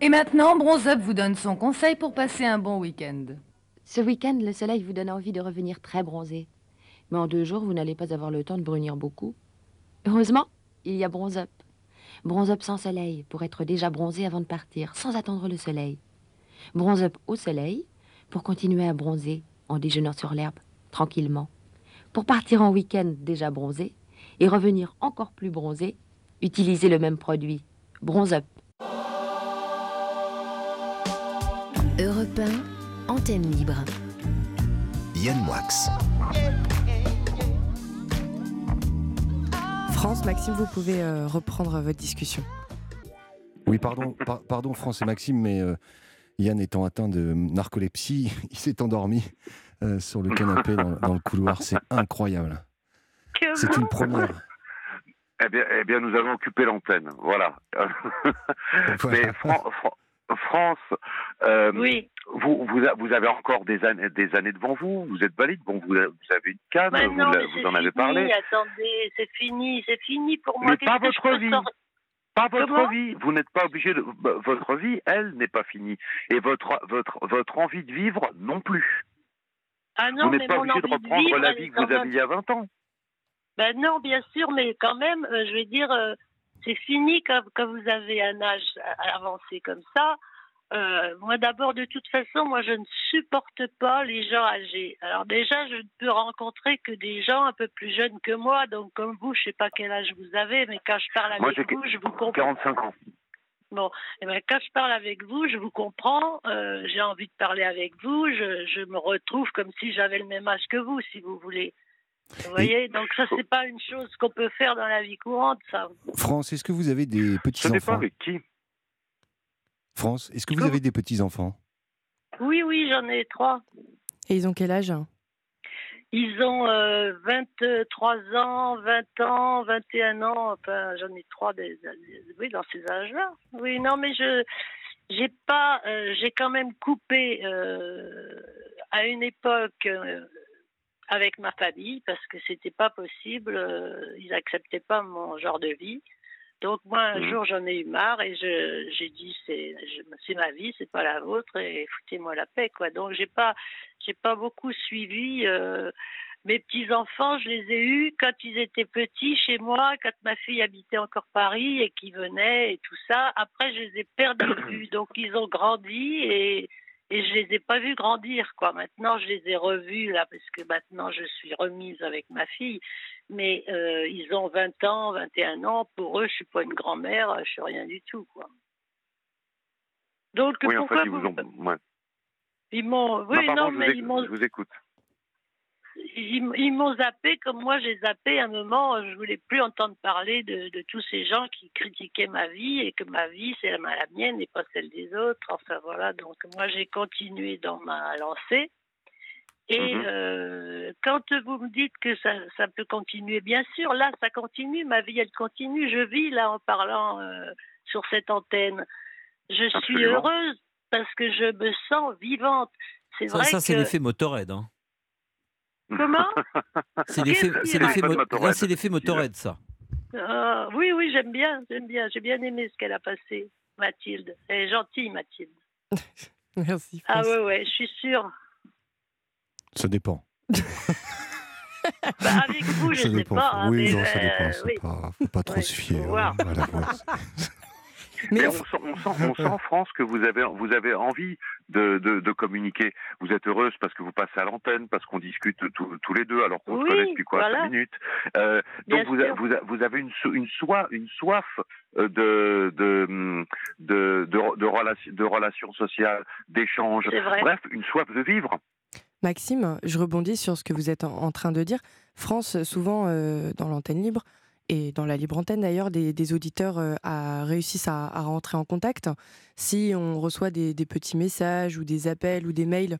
Et maintenant, Bronze Up vous donne son conseil pour passer un bon week-end. Ce week-end, le soleil vous donne envie de revenir très bronzé. Mais en deux jours, vous n'allez pas avoir le temps de brunir beaucoup. Heureusement, il y a Bronze Up. Bronze Up sans soleil, pour être déjà bronzé avant de partir, sans attendre le soleil. Bronze Up au soleil, pour continuer à bronzer en déjeunant sur l'herbe, tranquillement. Pour partir en week-end déjà bronzé et revenir encore plus bronzé, utilisez le même produit. Bronze Up. Europe 1, antenne libre. Yann Moix. France, Maxime, vous pouvez euh, reprendre votre discussion. Oui, pardon, par- pardon France et Maxime, mais euh, Yann étant atteint de narcolepsie, il s'est endormi euh, sur le canapé dans, dans le couloir. C'est incroyable. C'est une première. Eh bien, eh bien, nous allons occuper l'antenne. Voilà. Mais Fran- Fran- France, euh, Oui. vous, vous, avez encore des années, des années devant vous. Vous êtes valide. Bon, vous, avez une canne. Mais vous, non, en avez parlé. Attendez, c'est fini, c'est fini pour moi. Mais pas votre vie. Pas votre Comment vie. Vous n'êtes pas obligé de. bah, Votre vie, elle, n'est pas finie. Et votre, votre, votre envie de vivre non plus. Ah non, vous n'êtes pas obligé de reprendre vivre, la vie que vous aviez il y a 20 ans. Ben non, bien sûr, mais quand même, euh, je veux dire, euh, c'est fini quand, quand vous avez un âge avancé comme ça. Euh, moi, d'abord, de toute façon, moi, je ne supporte pas les gens âgés. Alors déjà, je ne peux rencontrer que des gens un peu plus jeunes que moi. Donc, comme vous, je sais pas quel âge vous avez, mais quand je parle avec vous, je vous comprends. 45 ans. Bon, eh ben, quand je parle avec vous, je vous comprends, euh, j'ai envie de parler avec vous, je, je me retrouve comme si j'avais le même âge que vous, si vous voulez. Vous voyez, donc ça, c'est pas une chose qu'on peut faire dans la vie courante, ça. France, est-ce que vous avez des Ça dépend petits-enfants avec qui. France, est-ce que vous avez des petits-enfants? Oui, oui, j'en ai trois. Et ils ont quel âge Ils ont euh, 23 ans, 20 ans, 21 ans. Enfin, j'en ai trois des, des- oui, dans ces âges-là. Oui, non, mais je j'ai pas, euh, j'ai quand même coupé euh, à une époque euh, avec ma famille parce que c'était pas possible. euh, ils acceptaient pas mon genre de vie. Donc moi un Mhm. jour j'en ai eu marre et je j'ai dit c'est c'est ma vie c'est pas la vôtre et foutez-moi la paix quoi. Donc j'ai pas j'ai pas beaucoup suivi euh, mes petits enfants je les ai eus quand ils étaient petits chez moi quand ma fille habitait encore Paris et qui venaient et tout ça. Après je les ai perdus donc ils ont grandi et et je les ai pas vus grandir quoi. Maintenant je les ai revus là parce que maintenant je suis remise avec ma fille mais euh, ils ont 20 ans, 21 ans. Pour eux, je suis pas une grand-mère, je suis rien du tout, quoi. Donc Oui, en pourquoi fait, ils vous ont. Ouais. ils m'ont, oui, pardon, non, je, mais vous ils m'ont, je vous écoute. Ils, ils m'ont zappé comme moi j'ai zappé à un moment. Je voulais plus entendre parler de, de tous ces gens qui critiquaient ma vie et que ma vie c'est la, la mienne et pas celle des autres. Enfin voilà, donc moi j'ai continué dans ma lancée. Et Mhm. euh, quand vous me dites que ça, ça peut continuer, bien sûr, là, ça continue, ma vie, elle continue. Je vis là en parlant euh, sur cette antenne. Je suis heureuse parce que je me sens vivante. C'est Ça, vrai ça, c'est que... l'effet Motorhead. Hein. Comment C'est l'effet, mo- Motorhead, ça. Ah, Oui, oui, j'aime bien, j'aime bien. J'ai bien aimé ce qu'elle a passé, Mathilde. Elle est gentille, Mathilde. Merci. Ah ouais, ouais, je suis sûre. Ça dépend. Bah, avec vous, je ça sais dépend. pas. hein, oui, mais, non, ça euh, dépend. c'est oui. pas, faut pas trop Ouais, se fier. hein, à la voix. Mais on sent, on sent, on sent, France, que vous avez, vous avez envie de, de, de communiquer. Vous êtes heureuse parce que vous passez à l'antenne, parce qu'on discute tous- tous les deux, alors qu'on Oui, se connaît depuis quoi, voilà. cinq minutes. Euh, Bien donc vous, a- vous, a- vous avez une, so- une soif, une soif euh, de, de, hum, de, de, de, relation- de relations sociales, d'échanges. Bref, une soif de vivre. Maxime, je rebondis sur ce que vous êtes en, en train de dire. France, souvent euh, dans l'antenne libre et dans la libre antenne d'ailleurs, des, des auditeurs euh, réussissent à, à rentrer en contact. Si on reçoit des, des petits messages ou des appels ou des mails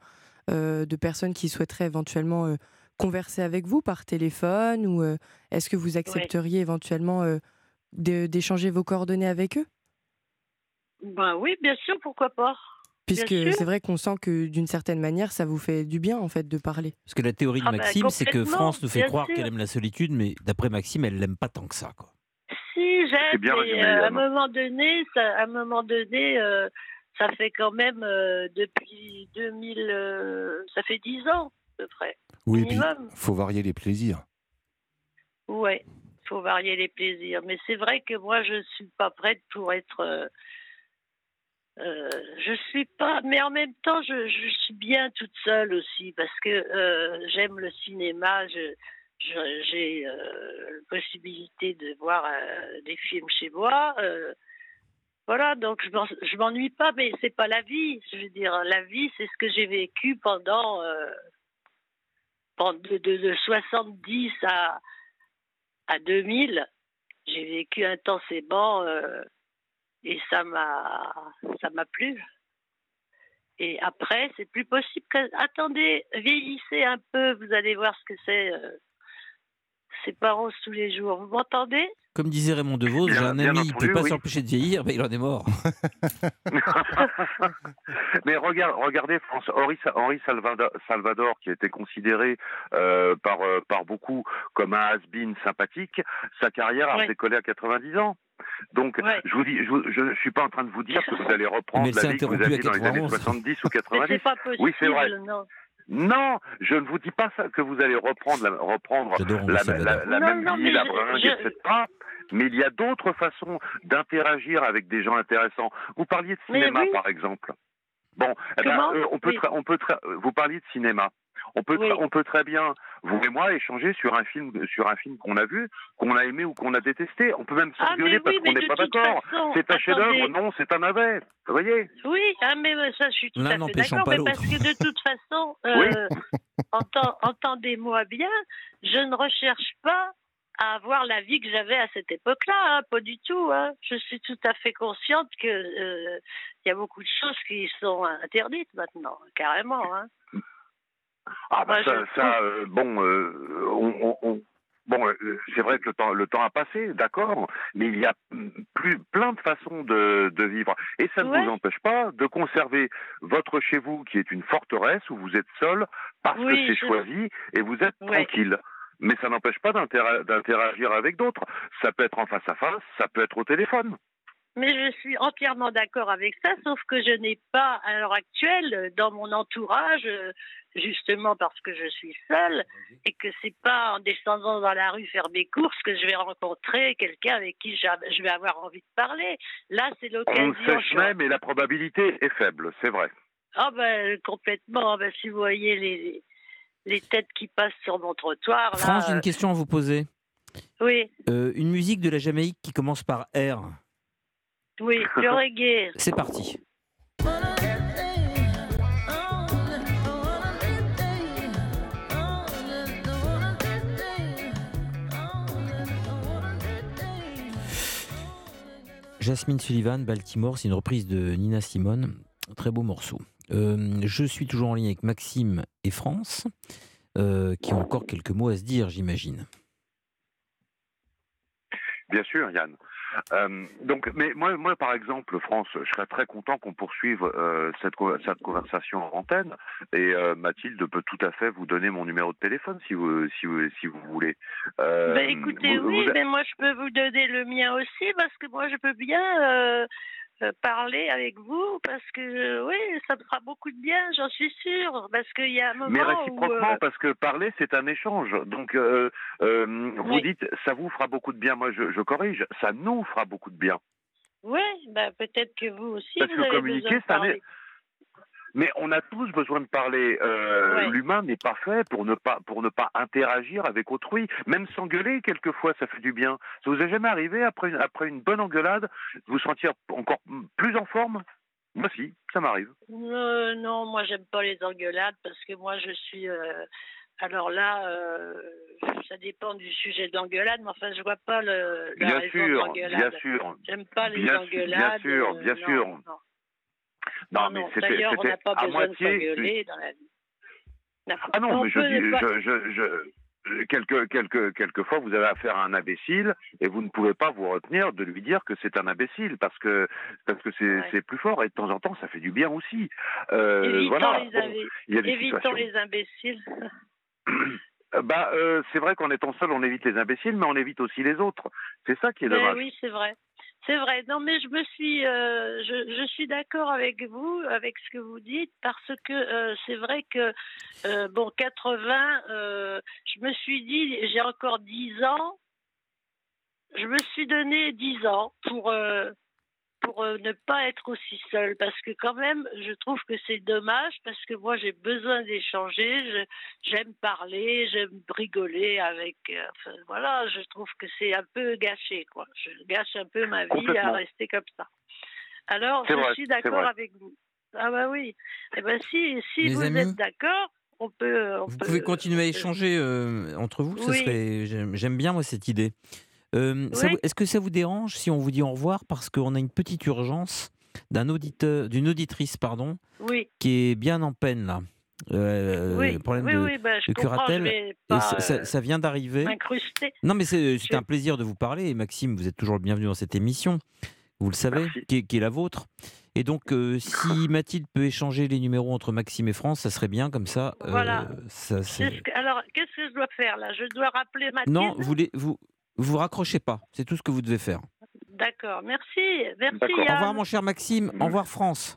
euh, de personnes qui souhaiteraient éventuellement euh, converser avec vous par téléphone ou est-ce que vous accepteriez éventuellement d'échanger vos coordonnées avec eux? Ben oui, bien sûr, pourquoi pas. Puisque c'est vrai qu'on sent que d'une certaine manière, ça vous fait du bien en fait de parler. Parce que la théorie de Ah bah, Maxime, c'est que France nous fait croire qu'elle aime la solitude, mais d'après Maxime, elle l'aime pas tant que ça. Quoi. Si, j'aime, bien mais résumé, euh, à un moment donné, ça, à un moment donné, euh, ça fait quand même euh, depuis 2000, euh, ça fait 10 ans à peu près. Oui, et puis Minimum. faut varier les plaisirs. Ouais, faut varier les plaisirs. Mais c'est vrai que moi, je suis pas prête pour être. Euh, je suis pas, mais en même temps, je, suis bien toute seule aussi parce que euh, j'aime le cinéma. J'ai euh, la possibilité de voir euh, des films chez moi. voilà, donc je m'en- je m'ennuie pas, mais c'est pas la vie. Je veux dire, la vie, c'est ce que j'ai vécu pendant, de, de- de 70 à à 2000, j'ai vécu intensément et ça m'a ça m'a plu. Et après, c'est plus possible. que- Attendez, vieillissez un peu, vous allez voir ce que c'est. euh, c'est pas rose tous les jours. Vous m'entendez? Comme disait Raymond DeVos, j'ai un ami, il entendu, peut pas oui. s'empêcher de vieillir, mais il en est mort. Mais regarde, regardez France, Henri, Henri Salvador, Salvador, qui a été considéré euh, par, euh, par beaucoup comme un has-been sympathique, sa carrière a Ouais. décollé à 90 ans. Donc, Ouais. je vous dis, je, je suis pas en train de vous dire que vous allez reprendre Mais la vie que vous aviez dans les années 91. 70 ou Mais 90. c'est pas possible. Oui, c'est vrai. Non. Non, je ne vous dis pas ça, que vous allez reprendre la, reprendre J'adore Henri la, Salvador. la- la Non, même non, vie, mais la bringue, je- etc. Mais il y a d'autres façons d'interagir avec des gens intéressants. Vous parliez de cinéma, oui. par exemple. Bon, eh ben, euh, on peut, Oui. très- on peut, très- vous parliez de cinéma. On peut, très- Oui. on peut très bien, vous et moi, échanger sur un film, sur un film qu'on a vu, qu'on a aimé ou qu'on a détesté. On peut même Ah, s'engueuler mais parce oui, qu'on n'est pas d'accord. C'est un chef-d'œuvre, non, c'est un navet. Vous voyez? Oui, ah, mais euh, ça, je suis tout à fait d'accord. Mais l'autre. parce que de toute façon, euh, enten- entendez-moi bien, je ne recherche pas à avoir la vie que j'avais à cette époque-là, hein, pas du tout. Hein. Je suis tout à fait consciente que euh, il y a beaucoup de choses qui sont interdites maintenant, carrément. Hein. Ah bah ça, euh, bon, euh, on, on- on- bon, euh, c'est vrai que le temps, le temps a passé, d'accord, mais il y a plus plein de façons de, de vivre, et ça ne vous empêche pas de conserver votre chez vous, qui est une forteresse où vous êtes seul parce Oui, que c'est je- choisi et vous êtes Ouais. tranquille. Mais ça n'empêche pas d'interagir avec d'autres. Ça peut être en face à face, ça peut être au téléphone. Mais je suis entièrement d'accord avec ça, sauf que je n'ai pas, à l'heure actuelle, euh, dans mon entourage, euh, justement parce que je suis seule, et que c'est pas en descendant dans la rue faire mes courses que je vais rencontrer quelqu'un avec qui je vais avoir envie de parler. Là, c'est On l'occasion. ne sait jamais, mais la probabilité est faible, c'est vrai. Ah ben complètement. Ben, si vous voyez les, les têtes qui passent sur mon trottoir, là, France, j'ai euh, une question à vous poser. oui, Euh, une musique de la Jamaïque qui commence par R. oui, le reggae. C'est parti. Jasmine Sullivan, Baltimore, c'est une reprise de Nina Simone. Très beau morceau. Euh, je suis toujours en ligne avec Maxime et France, euh, qui ont encore quelques mots à se dire, j'imagine. Bien sûr, Yann. Euh, donc, mais moi, moi, par exemple, France, je serais très content qu'on poursuive euh, cette, co- cette conversation en antenne. Et euh, Mathilde peut tout à fait vous donner mon numéro de téléphone si vous, si vous, si vous voulez. Ben, écoutez, vous- oui, vous- mais moi je peux vous donner le mien aussi parce que moi je peux bien parler avec vous parce que euh, oui, ça me fera beaucoup de bien, j'en suis sûre. Parce qu'il y a un moment Mais où. réciproquement, euh, parce que parler, c'est un échange. Donc, euh, euh, vous Oui. dites, ça vous fera beaucoup de bien. Moi, je, je corrige, ça nous fera beaucoup de bien. Oui, ben, peut-être que vous aussi, Parce vous que avez communiquer, c'est un-. Mais on a tous besoin de parler. Euh, Ouais. L'humain n'est pas fait pour ne pas pour ne pas interagir avec autrui. Même s'engueuler, quelquefois, ça fait du bien. Ça vous est jamais arrivé après une, après une bonne engueulade, de vous sentir encore plus en forme? Moi, si, ça m'arrive. Euh, non, moi j'aime pas les engueulades parce que moi je suis. euh, alors là, euh, ça dépend du sujet d'engueulade, mais enfin je vois pas le, la Bien raison sûr, de l'engueulade. bien sûr. J'aime pas les Bien sûr, engueulades. bien sûr, bien sûr. non. Non, Non, mais non. on c'était n'a pas à moitié. dans la vie. Ah non, On mais je dis, pas- je, je, je, quelque, quelque, quelquefois, vous avez affaire à un imbécile et vous ne pouvez pas vous retenir de lui dire que c'est un imbécile parce que parce que c'est plus fort et de temps en temps, ça fait du bien aussi. Euh, Évitons, voilà. les, Bon, imbi- il y a des évitons situations. les imbéciles. Bah, euh, c'est vrai qu'en étant seul, on évite les imbéciles, mais on évite aussi les autres. C'est ça qui est Ben dommage. oui, c'est vrai. C'est vrai. Non, mais je me suis, euh, je, suis d'accord avec vous, avec ce que vous dites, parce que euh, c'est vrai que euh, bon, 80, euh, je me suis dit, j'ai encore 10 ans. Je me suis donné 10 ans pour pour euh, ne pas être aussi seule, parce que quand même, je trouve que c'est dommage, parce que moi j'ai besoin d'échanger, j'aime parler, j'aime rigoler avec. euh, enfin, voilà, je trouve que c'est un peu gâché, quoi. Je gâche un peu ma vie à rester comme ça. Alors, je vrai, suis d'accord avec vous. Ah bah oui. Eh ben si, si Mes vous amis, êtes d'accord, on peut. On Vous peut- pouvez continuer à échanger euh, entre vous. oui. serait- j'aime bien moi cette idée. Euh, Oui. Est-ce que ça vous dérange si on vous dit au revoir parce qu'on a une petite urgence d'un auditeur, d'une auditrice pardon, Oui. qui est bien en peine là? Euh, Oui, problème oui, de, oui, bah, de curatelle. Et ça, ça- euh, ça vient d'arriver. Non, mais c'est un plaisir de vous parler. Et Maxime, vous êtes toujours le bienvenu dans cette émission. Vous le savez, qui est, qui est la vôtre. Et donc, euh, si Mathilde peut échanger les numéros entre Maxime et France, ça serait bien comme ça. euh, Voilà. ça, que- alors, qu'est-ce que je dois faire là? Je dois rappeler Mathilde? Non, vous les, vous vous raccrochez pas. C'est tout ce que vous devez faire. D'accord, merci. Merci Au revoir, mon cher Maxime. Au revoir, France.